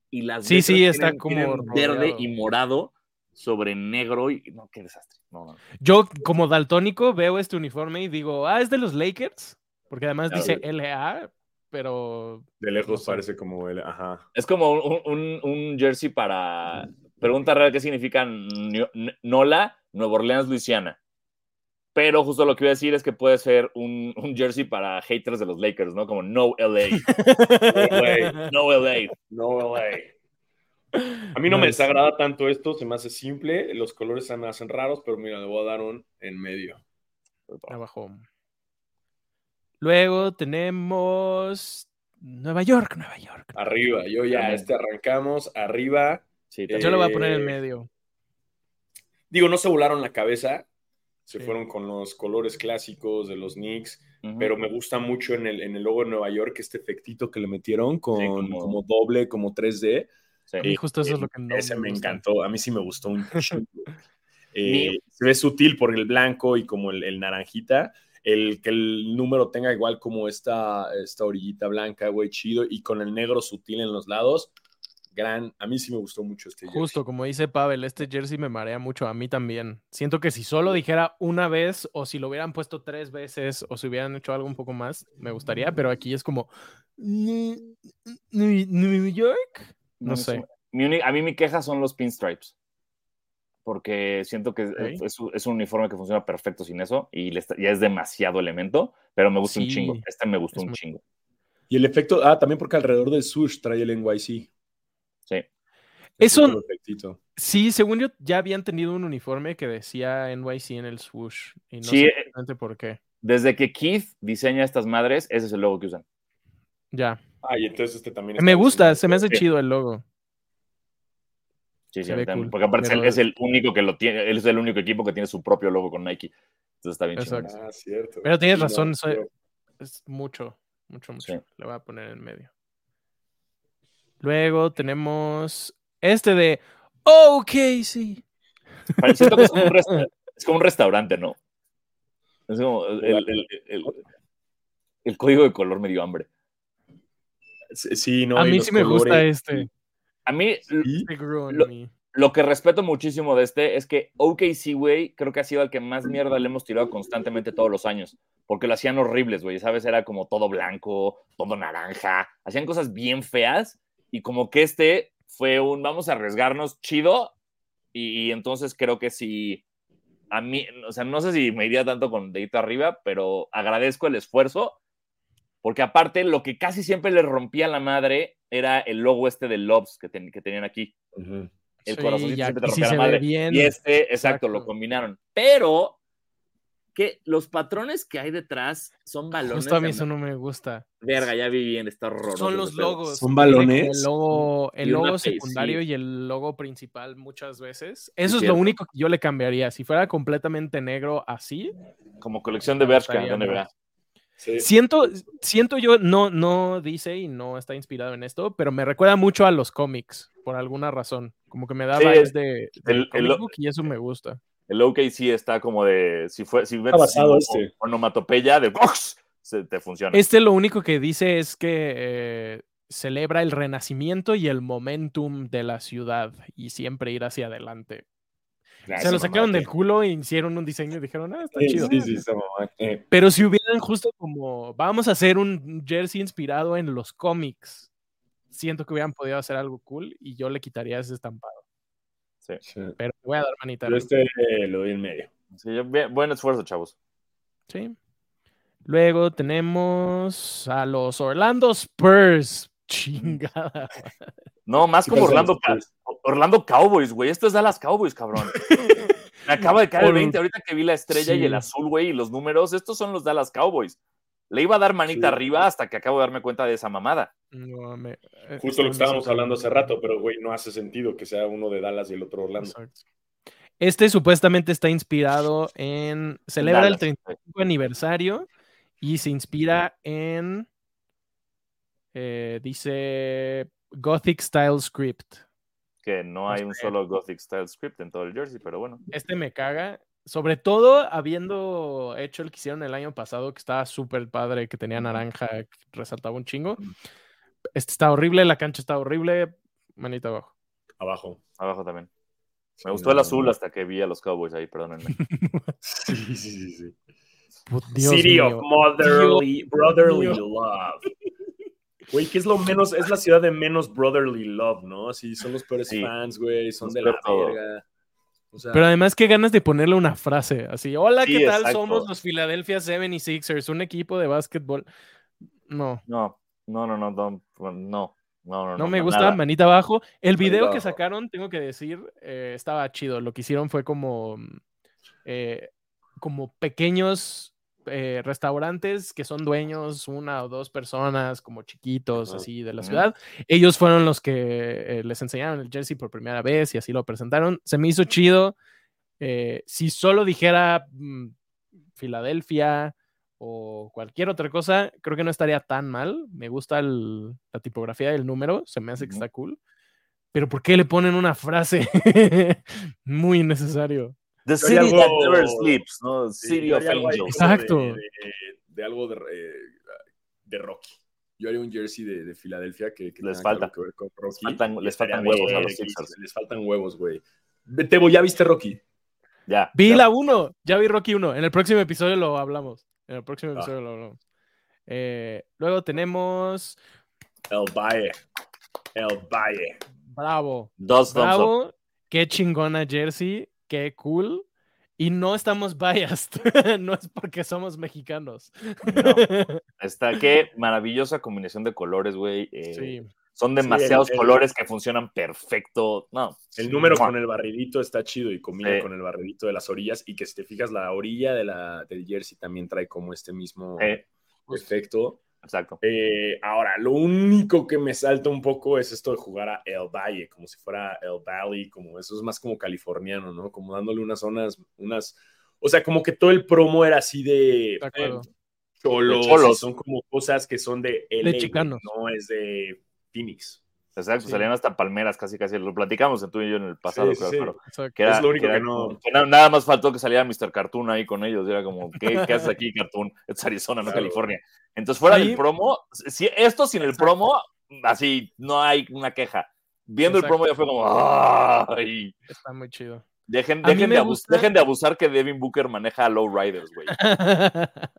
y las Sí, sí, está tienen- como tienen verde y morado sobre negro y no, qué desastre. No, no. Yo, como daltónico, veo este uniforme y digo, ah, es de los Lakers, porque además Claro. dice LA, pero De lejos No sé. parece como el. Ajá. Es como un, un- un jersey para. Pregunta real: ¿qué significa NOLA, Nueva Orleans, Luisiana? Pero justo lo que iba a decir es que puede ser un, un jersey para haters de los Lakers, ¿no? Como No LA. No LA. No, güey. A mí no me desagrada tanto esto, se me hace simple, los colores se me hacen raros, pero mira, le voy a dar un en medio. abajo. Luego tenemos Nueva York, Nueva York. Arriba, yo ya, También. este arrancamos, arriba. Sí, Eh, Yo lo voy a poner en Eh, medio. Digo, no se volaron la cabeza, se Sí. fueron con los colores clásicos de los Knicks, Ujú. pero me gusta mucho en el, en el logo de Nueva York este efectito que le metieron con como- como... doble, como 3D. Sí. Mí justo eso es lo que no Ese me, gusta. encantó, a mí sí me gustó un. Eh, se ve sutil por el blanco y como el, el naranjita. El que el número tenga igual como esta, esta orillita blanca, güey, chido, y con el negro sutil en los lados. Gran, a mí sí me gustó mucho este jersey. Justo, como dice Pavel, este jersey me marea mucho, a mí también. Siento que si solo dijera una vez, o si lo hubieran puesto tres veces, o si hubieran hecho algo un poco más, me gustaría, pero aquí es como. "New New- New York? No sé. a mí mi queja son los pinstripes. Porque siento que es- un- es un uniforme que funciona perfecto sin eso y le está- ya es demasiado elemento, pero me gusta un chingo. Este me gustó es un muy- chingo. Y el efecto, ah, también porque alrededor del sush trae el NYC. Sí. Eso- efectito. Sí, según yo, ya habían tenido un uniforme que decía NYC en el swoosh. Y no Sí, sé eh, exactamente por qué. Desde que Keith diseña estas madres, ese es el logo que usan. Ya. Ah, y entonces este también. Me gusta, se me hace Sí. chido el logo. Sí, sí, cool. porque aparte es el- Pero- es el único que lo tiene, él es el único equipo que tiene su propio logo con Nike. Entonces está bien. Exacto. Ah, cierto. Pero tienes Sí, no, razón, soy- Es mucho, mucho, mucho. Sí. Le voy a poner en medio. Luego tenemos este de OK, sí. Siento que es como un, resta- es como un restaurante, ¿no? Es como el, el- el- el- el código de color me dio hambre. Sí, no, a y mí sí me gusta este. A mí, Sí. Este Lo- lo que respeto muchísimo de este es que OKC, güey, creo que ha sido el que más mierda le hemos tirado constantemente todos los años. Porque lo hacían horribles, güey, ¿sabes? Era como todo blanco, todo naranja. Hacían cosas bien feas. Y como que este fue un vamos a arriesgarnos chido. Y, y entonces creo que si a mí, o sea, no sé si me iría tanto con dedito arriba, pero agradezco el esfuerzo. Porque aparte, lo que casi siempre les rompía la madre era el logo este de Lobs que, ten- que tenían aquí Ujú. el Sí, corazoncito y siempre te sí rompía la madre. bien. Y este, exacto, Exacto. lo combinaron. Pero que los patrones que hay detrás son balones. Justo a mí eso no me gusta. Verga, ya vi bien, está horroroso. Son los logos. ¿Son balones? El logo, el logo sí. secundario y el logo principal muchas veces. Eso es lo único que yo le cambiaría. Si fuera completamente negro así, Como colección de Bershka de NBA. Sí. Siento, siento yo, no, no dice y no está inspirado en esto, pero me recuerda mucho a los cómics, por alguna razón. Como que me da Sí, vibes de, de el- comic el- book y eso me gusta. El OKC está como de. Si fue, si ves basado o- este. onomatopeya de box, se te funciona. Este lo único que dice es que eh, celebra el renacimiento y el momentum de la ciudad y siempre ir hacia adelante. Nah, Se lo sacaron del culo e hicieron un diseño y dijeron, ah, está Sí, chido. sí, sí, esa mamada. Eh, Pero si hubieran justo como, vamos a hacer un jersey inspirado en los cómics, siento que hubieran podido hacer algo cool y yo le quitaría ese estampado. Sí. Pero voy a dar manita. Yo este eh, lo doy en medio. Sí, yo- bien- buen esfuerzo, chavos. Sí. Luego tenemos a los Orlando Spurs. Chingada. No, más ¿Qué como Orlando? Orlando Cowboys, güey. Esto es Dallas Cowboys, cabrón. Me acaba de caer el Por- 20 ahorita que vi la estrella y el azul, güey, y los números. Estos son los Dallas Cowboys. Le iba a dar manita Sí. arriba hasta que acabo de darme cuenta de esa mamada. No, me- eh, Justo lo que está estábamos hablando hace rato, pero güey, no hace sentido que sea uno de Dallas y el otro Orlando. Exacto. Este supuestamente está inspirado en. Celebra el Dallas, 35 aniversario y se inspira en. eh, dice Gothic Style Script. Que no hay un sé. solo Gothic Style Script en todo el jersey, pero bueno. Este me caga. Sobre todo habiendo hecho el que hicieron el año pasado, que estaba súper padre, que tenía naranja, que resaltaba un chingo. Este está horrible, la cancha está horrible. Manita abajo. Abajo. Abajo también. Sí, Me gustó no, el azul no. hasta que vi a los Cowboys ahí, perdónenme. Sí, sí, sí, sí. Dios City mío. of Motherly, Brotherly. Love. Güey, ¿qué es lo menos? Es la ciudad de menos brotherly love, ¿no? Así son los peores Sí. fans, güey, son de la todo. verga. Pero además, qué ganas de ponerle una frase así: Hola, ¿qué tal? Somos los Philadelphia 76ers, un equipo de básquetbol. No. No, no, no, no, no. No, no, no, no me gusta, manita abajo. El video que sacaron, tengo que decir, eh, estaba chido. Lo que hicieron fue como. Eh, como pequeños eh, restaurantes que son dueños, una o dos personas, como chiquitos, así de la ciudad. Ellos fueron los que eh, les enseñaron el jersey por primera vez y así lo presentaron. Se me hizo chido. Eh, si solo dijera mm, Filadelfia o cualquier otra cosa, creo que no estaría tan mal. Me gusta el- la tipografía del número, se me hace que está cool. Pero ¿por qué le ponen una frase? Muy innecesario. The city haría that algo- never sleeps, ¿no? sí, City of algo Angels. como de- Exacto. De, de algo de, eh, de Rocky. Yo haría un jersey de, de Filadelfia que, que Les falta. algo que ver con Rocky. faltan- y les faltan huevos a los Sixers. Les faltan huevos, güey. Tebo, ¿ya viste Rocky? Ya. Vi ya. la 1, ya vi Rocky 1. En el próximo episodio lo hablamos. En el próximo Ah. episodio lo hablamos. Eh, luego tenemos El Valle. El Valle. Bravo. Dos. Bravo. Qué chingona jersey. Qué cool. Y no estamos biased. no es porque somos mexicanos. Está, qué maravillosa combinación de colores, güey. eh, sí. Son demasiados el- el- colores que funcionan perfecto. No. El número Mua. con el barridito está chido y combina Sí. con el barridito de las orillas. Y que si te fijas, la orilla de la, del jersey también trae como este mismo efecto. Exacto. Eh, ahora, lo único que me salta un poco es esto de jugar a El Valle, como si fuera El Valley, como eso es más como californiano, ¿no? Como dándole unas zonas, unas, o sea, como que todo el promo era así de, De acuerdo. eh, cholos, De cholos. son como cosas que son de LA, chicanos. no es de Phoenix. Exacto. Sí. Salían hasta palmeras casi, casi. Lo platicamos en tú y yo en el pasado, Sí, creo, sí. pero que era, Es lo único que era que no- que nada más faltó que saliera Mr. Cartoon ahí con ellos. Era como, ¿qué, qué haces aquí, Cartoon? Es Arizona, no. California. Entonces, fuera Ahí- del promo, si, esto sin el promo, así, no hay una queja. Viendo el promo ya fue como, ¡ay! Está muy chido. Dejen, de gusta- dejen de abusar que Devin Booker maneja a Low Riders, güey.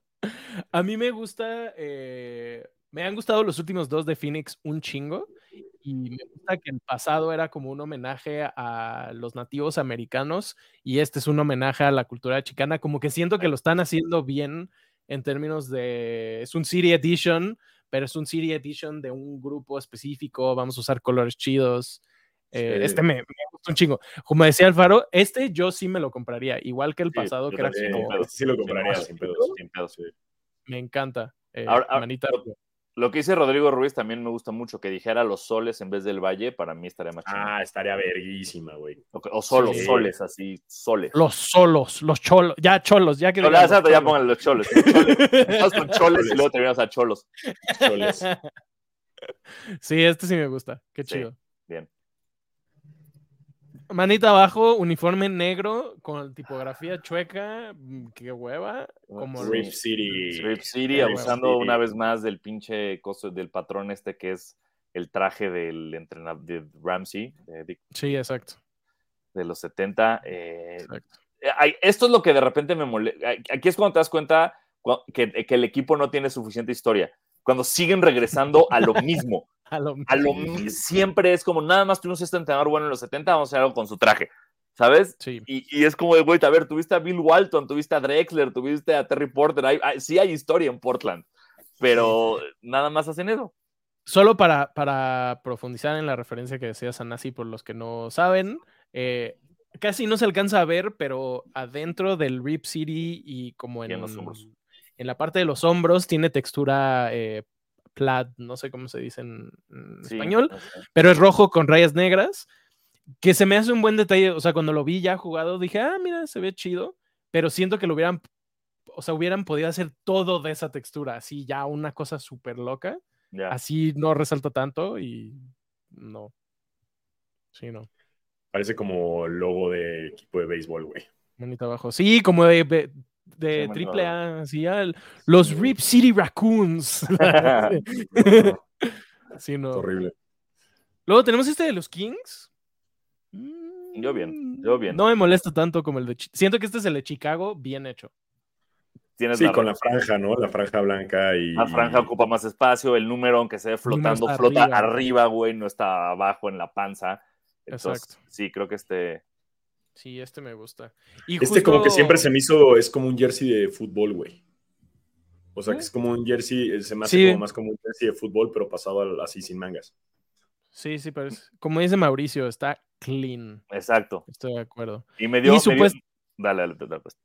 a mí me gusta, eh, me han gustado los últimos dos de Phoenix un chingo y me gusta que el pasado era como un homenaje a los nativos americanos y este es un homenaje a la cultura chicana, como que siento que lo están haciendo bien en términos de, es un City Edition, pero es un City Edition de un grupo específico, vamos a usar colores chidos. Eh, Sí. Este me, me gusta un chingo. Como decía Alfaro, este yo sí me lo compraría, igual que el Sí, pasado, que era como, sí lo compraría Sin pedos, pedos. sin pedos. me encanta. Eh, Ahora- ahora- manita. Lo que dice Rodrigo Ruiz también me gusta mucho, que dijera los soles en vez del valle, para mí estaría más chido. Ah, estaría verguísima, güey. O, o solos, Sí. soles, así, soles. Los solos, los cholos, ya cholos, ya que No, digan ya, exacto, los ya cholos. pongan los choles. Estás con choles y luego terminas a cholos. Choles. Sí, este sí me gusta. Qué Sí, chido. Manita abajo, uniforme negro con tipografía chueca, mm, qué hueva. Como Rip los- City. Rip City, Rip abusando City. una vez más del pinche coso del patrón este que es el traje del entrenador de Ramsey. de Dick. Sí, exacto. de los 70. eh, Exacto. eh, esto es lo que de repente me molesta. Aquí es cuando te das cuenta que el equipo no tiene suficiente historia. Cuando siguen regresando a lo mismo. A lo, A lo siempre es como nada más tuvimos este entrenador bueno en los 70, vamos a hacer algo con su traje. ¿Sabes? Sí. Y, y es como de, güey, a ver, tuviste a Bill Walton, tuviste a Drexler, tuviste a Terry Porter. hay- hay- sí hay historia en Portland, pero nada más hacen eso. Solo para, para profundizar en la referencia que decía Sanasi, por los que no saben, eh, casi no se alcanza a ver, pero adentro del Rip City y como Y en los hombros. en la parte de los hombros tiene textura eh, plaid, no sé cómo se dice en, en Sí, español, pero es rojo con rayas negras, que se me hace un buen detalle, o sea, cuando lo vi ya jugado dije, ah, mira, se ve chido, pero siento que lo hubieran, o sea, hubieran podido hacer todo de esa textura, así ya una cosa súper loca así no resalta tanto y no. Sí, no. Parece como logo de equipo de béisbol, güey. Manita abajo. Sí, como de, de, de triple A, así, al- los Rip City Raccoons. sí, no. Horrible. Luego tenemos este de los Kings. Yo bien, yo bien. No me molesta tanto como el de... Chi- Siento que este es el de Chicago, bien hecho. Tienes Sí, la con la franja, ¿no? La franja blanca y. La franja ocupa más espacio, el número, aunque se ve flotando, flota arriba. arriba, güey, no está abajo en la panza. Entonces, Exacto. sí, creo que este. Sí, este me gusta. Y Este como que siempre se me hizo, es como un jersey de fútbol, güey. O sea, que es como un jersey, eh, se me hace Sí. como más como un jersey de fútbol, pero pasado así sin mangas. Sí, sí, parece. Como dice Mauricio, está clean. Exacto. Estoy de acuerdo. Y me dio. Y me dio- supuest- Dale, dale, dale, pues.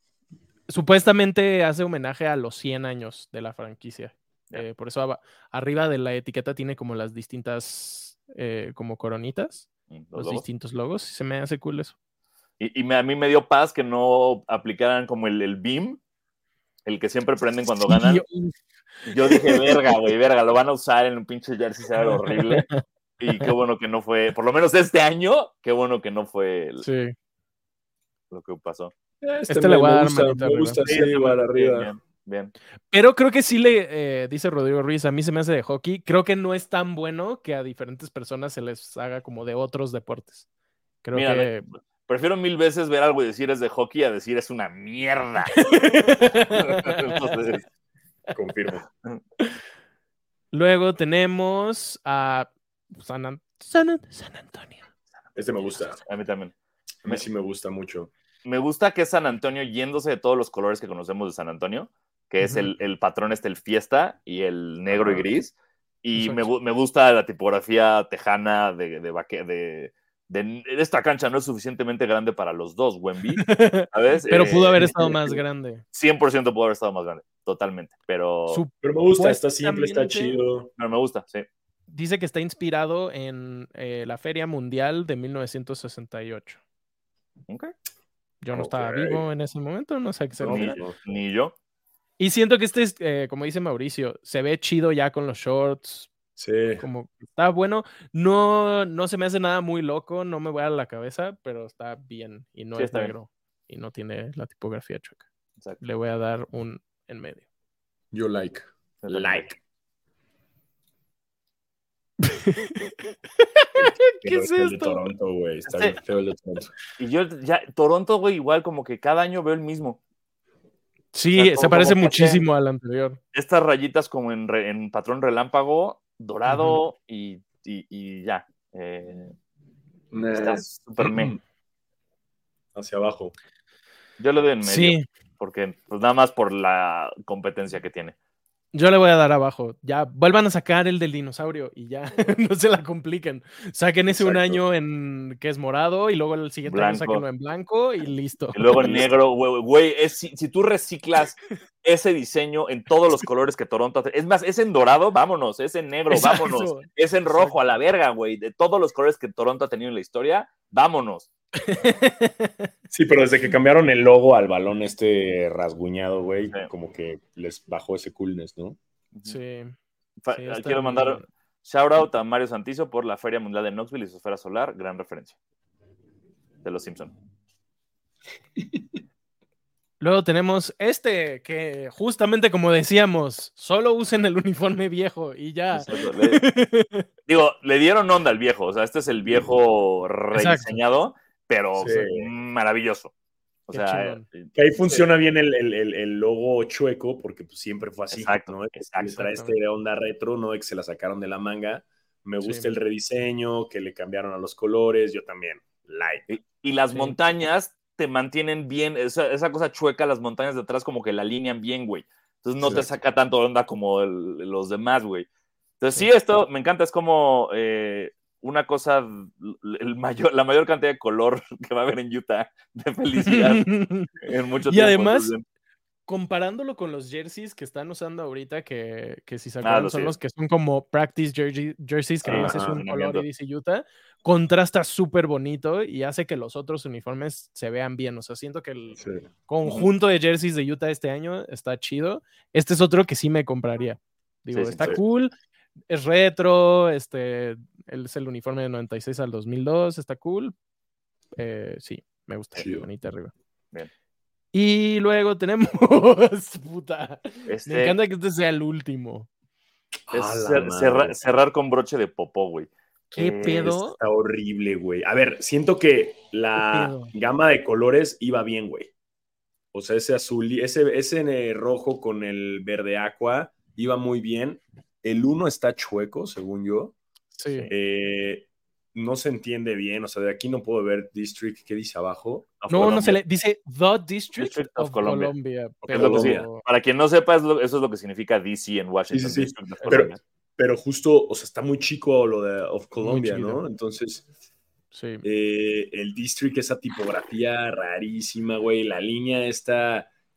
supuestamente hace homenaje a los 100 años de la franquicia. Eh, por eso arriba de la etiqueta tiene como las distintas eh, como coronitas, Mm, los distintos logos. y Se me hace cool eso. Y, y me- a mí me dio paz que no aplicaran como el, el beam, el que siempre prenden cuando ganan. Yo- Yo dije, verga, güey, verga, lo van a usar en un pinche jersey, se horrible. Y qué bueno que no fue, por lo menos este año, qué bueno que no fue el- sí. lo que pasó. Este le voy a dar manita me arriba. gusta, sí, Sí, arriba. Bien, bien. Pero creo que sí le eh, dice Rodrigo Ruiz, a mí se me hace de hockey. Creo que no es tan bueno que a diferentes personas se les haga como de otros deportes. Creo Mira, que. Prefiero mil veces ver algo y decir es de hockey a decir es una mierda. Entonces, Confirmo. Luego tenemos a San, An- San An- San Antonio. Este me gusta. a mí también. A mí sí me gusta mucho. Me gusta que es San Antonio yéndose de todos los colores que conocemos de San Antonio, que es el, el patrón este, el fiesta y el negro y Ajá. gris. Y me, gusta la tipografía tejana de, de, vaque- de, de- esta cancha no es suficientemente grande para los dos, Wemby. ¿sabes? Pero Eh, pudo haber estado más grande. 100% pudo haber estado más grande, totalmente. Pero, Pero me gusta, está simple, está chido. pero me gusta, sí. dice que está inspirado en eh, la Feria Mundial de 1968. Ok. Yo no estaba vivo en ese momento, no sé qué se No. Ni yo. Y siento que este es, eh, como dice Mauricio, se ve chido ya con los shorts, Sí. como está bueno. No, no se me hace nada muy loco, no me voy a la cabeza, pero está bien y no Sí, es bien. negro y no tiene la tipografía chueca. Exacto. Le voy a dar un en medio. Yo like. Like. ¿Qué es esto? Toronto, güey. Está Este- bien feo el de Toronto. Y yo ya, Toronto, güey, igual como que cada año veo el mismo. Sí, O sea, se parece muchísimo al anterior. Estas rayitas como en, re- en patrón relámpago, dorado y, y- y ya. Eh, está súper me. Hacia abajo. Yo le doy en medio. Sí, Porque, pues nada más por la competencia que tiene. Yo le voy a dar abajo. Ya, vuelvan a sacar el del dinosaurio y ya, no se la compliquen. Saquen ese un año en que es morado y luego el siguiente año sáquenlo en blanco y listo. Y luego en negro, güey, si, si tú reciclas ese diseño en todos los colores que Toronto hace, es más, es en dorado, vámonos, es en negro, Exacto. vámonos, es en rojo, a la verga, güey, de todos los colores que Toronto ha tenido en la historia, vámonos. Sí, pero desde que cambiaron el logo al balón este rasguñado, güey, Sí. como que les bajó ese coolness, ¿no? Sí. Quiero mandar bien. shout out a Mario Santizo por la Feria Mundial de Knoxville y su esfera solar, gran referencia. De los Simpson. Luego tenemos este que justamente como decíamos, solo usen el uniforme viejo y ya. Exacto, le- digo, le dieron onda al viejo, o sea, este es el viejo rediseñado pero Sí. maravilloso. O Qué sea, eh, Que ahí funciona bien el, el- el- el logo chueco, porque pues, siempre fue así. Exacto, ¿no? exacto. Trae este de onda retro, ¿no? Que se la sacaron de la manga. Me gusta Sí. el rediseño, que le cambiaron a los colores, yo también. Like. y, y las Sí. montañas te mantienen bien, esa, esa cosa chueca, las montañas de atrás como que la alinean bien, güey. Entonces no te saca tanto onda como el- los demás, güey. Entonces Sí. sí, esto me encanta, es como eh, una cosa, el mayor, la mayor cantidad de color que va a haber en Utah de felicidad en mucho Y tiempo. además, Entonces, comparándolo con los jerseys que están usando ahorita, que, que si se Ah, acuerdan lo son sí. los que son como practice jersey- jerseys, que nomás es un color y dice Utah, contrasta súper bonito y hace que los otros uniformes se vean bien. O sea, siento que el Sí. conjunto de jerseys de Utah este año está chido. Este es otro que sí me compraría. Digo, Sí, está sí. cool, es retro, este, es el uniforme de 96 al 2002, está cool. Eh, sí, me gusta, Chido. bonita arriba. Bien. Y luego tenemos, puta, este, me encanta que este sea el último. es cer- cerrar, con broche de popó, güey. ¿Qué Eh, pedo? Está horrible, güey. A ver, siento que la gama de colores iba bien, güey. O sea, ese azul, y ese, ese eh, rojo con el verde aqua iba muy bien. El uno está chueco, según yo. Sí. Eh, no se entiende bien. O sea, de aquí no puedo ver District. ¿Qué dice abajo? Of No, no se le dice The District, District of. Colombia. Para quien no sepa, es lo- eso es lo que significa DC en Washington. Sí, sí, sí. District of Pero, pero justo, o sea, está muy chico lo de Of Colombia. ¿no? Entonces, sí. eh, el District, esa tipografía rarísima, güey. La línea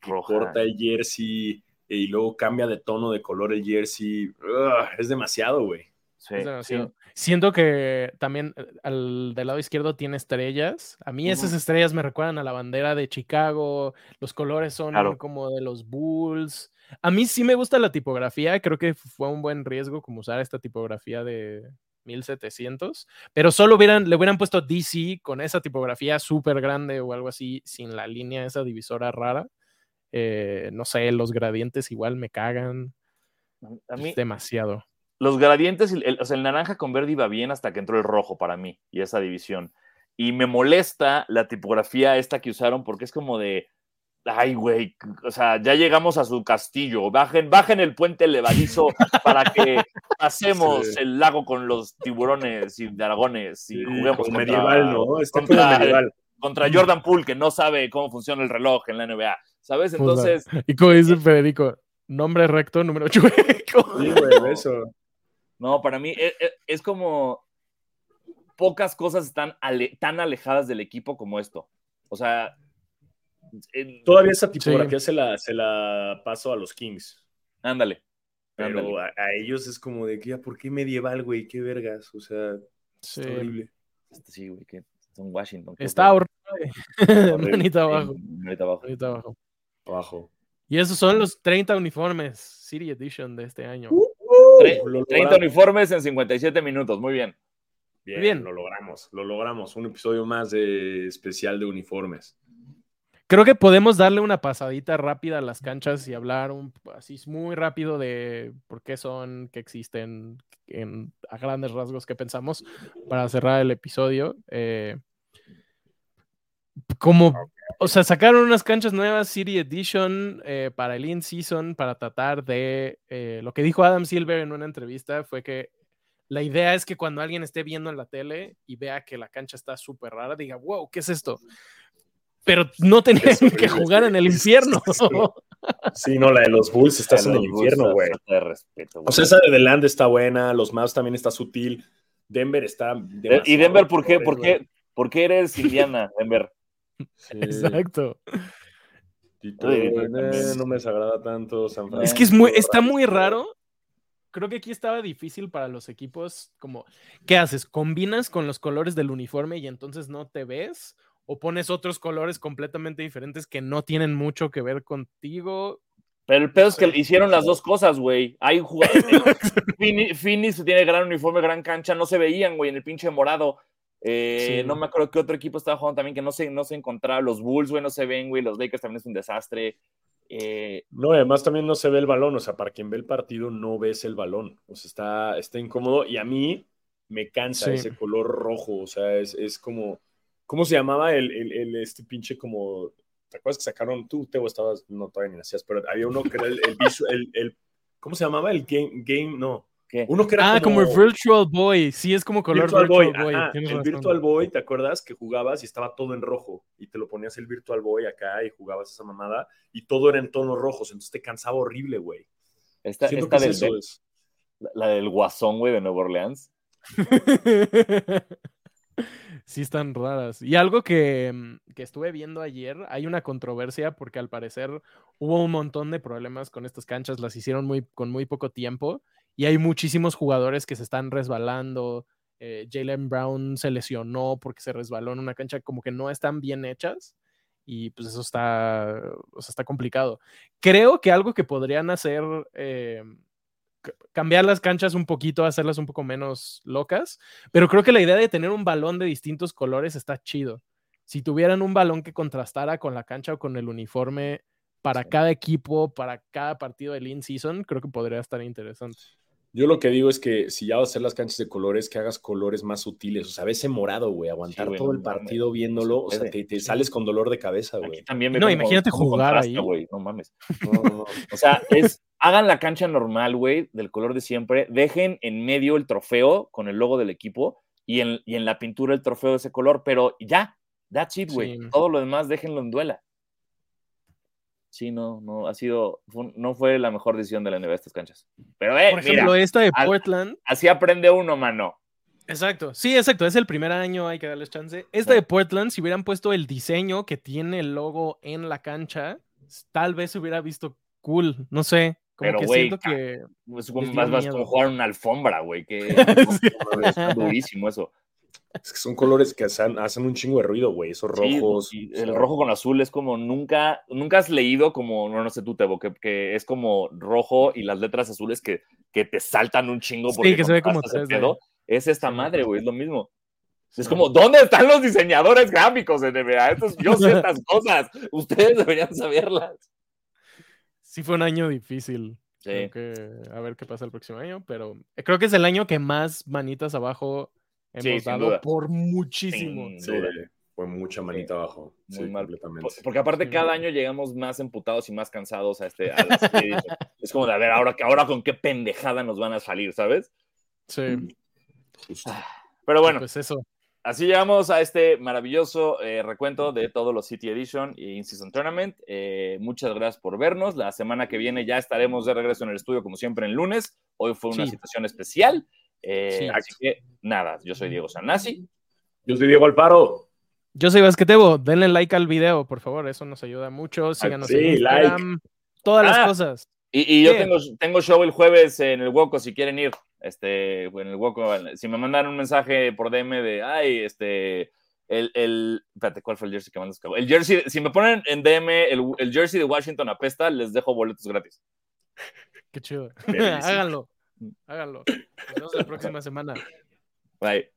Roja. corta el jersey y luego cambia de tono de color el jersey. Ugh, es demasiado, güey. Sí, Es sí. demasiado. Siento que también eh, al del lado izquierdo tiene estrellas. A mí esas estrellas me recuerdan a la bandera de Chicago. Los colores son Claro. como de los Bulls. A mí sí me gusta la tipografía. Creo que fue un buen riesgo como usar esta tipografía de 1700. Pero solo hubieran, le hubieran puesto DC con esa tipografía súper grande o algo así, sin la línea, esa divisora rara. Eh, no sé, los gradientes igual me cagan. A mí, Es demasiado. Los gradientes, el, el- o sea, el naranja con verde iba bien hasta que entró el rojo para mí y esa división. Y me molesta la tipografía esta que usaron porque es como de, ay, güey, o sea, ya llegamos a su castillo, bajen, bajen el puente levadizo para que pasemos Sí. el lago con los tiburones y dragones y Sí, juguemos contra, medieval, ¿no? Está contra- medieval. contra Jordan Poole que no sabe cómo funciona el reloj en la NBA, ¿sabes? Entonces, Y como dice Federico, nombre recto, número chueco. Sí, güey, eso. No, para mí es, es- es como pocas cosas están ale- tan alejadas del equipo como esto. O sea, en- Todavía esa tipografía se, la, se la paso a los Kings. ándale. Pero ándale. a, a ellos es como de que, "Ah, ¿por qué medieval, güey? ¿Qué vergas? O sea, Sí. está horrible. Este sí, güey, que son Washington. Está horrible. Manita abajo. Sí, manita abajo. manita abajo. Abajo. Y esos son los 30 uniformes City Edition de este año. Tre- Lo 30 logramos. uniformes en 57 minutos, muy bien. Bien, Bien. lo logramos, lo logramos. Un episodio más de especial de uniformes. Creo que podemos darle una pasadita rápida a las canchas y hablar un, así muy rápido de por qué son, qué existen, en, a grandes rasgos qué pensamos para cerrar el episodio. Eh, como, o sea, sacaron unas canchas nuevas, City Edition, eh, para el in-season, para tratar de, eh, lo que dijo Adam Silver en una entrevista fue que la idea es que cuando alguien esté viendo en la tele y vea que la cancha está súper rara, diga, wow, ¿qué es esto? Pero no tenían que jugar en el infierno. Sí, no, la de los Bulls estás en el infierno, güey. O sea, esa de The Land está buena, los Mavs también está sutil. Denver está. ¿Y Denver por qué, por qué, por qué eres Indiana, Denver? Sí. Exacto. Ay, eh, no me desagrada tanto San Francisco. Es que es muy, está muy raro. Creo que aquí estaba difícil para los equipos, como, ¿qué haces? ¿Combinas con los colores del uniforme y entonces no te ves? ¿O pones otros colores completamente diferentes que no tienen mucho que ver contigo? Pero el pedo es que hicieron las dos cosas, güey. Hay jugadores. Phoenix tiene gran uniforme, gran cancha, no se veían, güey, en el pinche morado. Eh, Sí. No me acuerdo qué otro equipo estaba jugando también que no se, no se encontraba. Los Bulls, güey, no se ven, güey. Los Lakers también es un desastre. Eh, No, además también no se ve el balón. O sea, para quien ve el partido no ves el balón. O sea, está, está incómodo. Y a mí me cansa Sí. ese color rojo. O sea, es, es como, ¿Cómo se llamaba el, el, el- este pinche como... ¿Te acuerdas que sacaron? Tú, Teo, estabas... No, todavía ni nacías, pero había uno que era el, el, visu- el- el- ¿Cómo se llamaba? El game... game no. ¿Qué? Uno que era Ah, como el Virtual Boy. Sí, es como color Virtual Virtual, Boy. Boy. ajá, tienes el razón. Virtual Boy, ¿te acuerdas que jugabas y estaba todo en rojo? Y te lo ponías el Virtual Boy acá y jugabas esa mamada y todo era en tonos rojos, entonces te cansaba horrible, güey. Esta, Siento esta que del, es eso, es- la, la del guasón, güey, de Nueva Orleans. sí están raras. Y algo que, mm, que estuve viendo ayer, hay una controversia porque al parecer hubo un montón de problemas con estas canchas, las hicieron muy, con muy poco tiempo y hay muchísimos jugadores que se están resbalando. eh, Jalen Brown se lesionó porque se resbaló en una cancha como que no están bien hechas y pues eso está, o sea, está complicado. Creo que algo que podrían hacer, eh, cambiar las canchas un poquito, hacerlas un poco menos locas, pero creo que la idea de tener un balón de distintos colores está chido. Si tuvieran un balón que contrastara con la cancha o con el uniforme para cada equipo, para cada partido del in-season, creo que podría estar interesante. Yo lo que digo es que si ya vas a hacer las canchas de colores, que hagas colores más sutiles. O sea, ese morado, güey, aguantar Sí, güey, todo no el partido no viéndolo, o sea, te, te sales con dolor de cabeza, Aquí güey. también No, imagínate jugar ahí. güey, No mames. No, no, no. O sea, es, hagan la cancha normal, güey, del color de siempre. Dejen en medio el trofeo con el logo del equipo y en, y en la pintura el trofeo de ese color, pero ya, that's it, güey. Sí. Todo lo demás déjenlo en duela. Sí, no, no, ha sido, fue- no fue la mejor decisión de la NBA estas canchas. Pero, eh, Por ejemplo, mira, esta de al- Portland. así aprende uno, mano. Exacto, sí, exacto, es el primer año, hay que darles chance. Esta Sí. de Portland, si hubieran puesto el diseño que tiene el logo en la cancha, tal vez se hubiera visto cool, no sé, como Pero, que güey, siento que... Es como, más, más como jugar una alfombra, güey, que está durísimo eso. Es que son colores que hacen, hacen un chingo de ruido, güey. Esos Sí, rojos. o sea, el rojo con azul es como nunca, nunca has leído como, no, no sé tú, Tebo, que, que es como rojo y las letras azules que, que te saltan un chingo Sí, porque que se ve como contrastas el 3D. pedo. Es esta Sí. madre, güey, es lo mismo. Es como, ¿dónde están los diseñadores gráficos en NBA? Estos- yo sé estas cosas, ustedes deberían saberlas. Sí fue un año difícil. Sí. Creo que a ver qué pasa el próximo año, pero creo que es el año que más manitas abajo hemos Sí, dado por muchísimo. Sin Sí, duda. fue mucha manita abajo. Muy Sí, mal. completamente. Por- Porque aparte Sí. cada año llegamos más emputados y más cansados a este. a serie. es como de, a ver, ahora, ahora con qué pendejada nos van a salir, ¿sabes? Sí, Justo. Pero bueno, pues eso. Así llegamos a este maravilloso eh, recuento de todos los City Edition y In-Season Tournament. Eh, muchas gracias por vernos. La semana que viene ya estaremos de regreso en el estudio, como siempre, en lunes. Hoy fue una Sí. situación especial. Eh, Sí. Así que nada, yo soy Diego Sanasi. Yo soy Diego Alfaro. Yo soy Basquetebo, denle like al video, por favor, eso nos ayuda mucho. Síganos sí, en Instagram, todas las Ah. cosas. Y, y yo tengo, tengo show el jueves en el Woco, si quieren ir. Este, en el Woco, si me mandan un mensaje por DM de, ay, este, el, el, espérate, ¿cuál fue el jersey que mandas? El jersey, si me ponen en DM el, el jersey de Washington apesta, les dejo boletos gratis. Qué chido. Háganlo, háganlo. Nos vemos la próxima semana. Bye.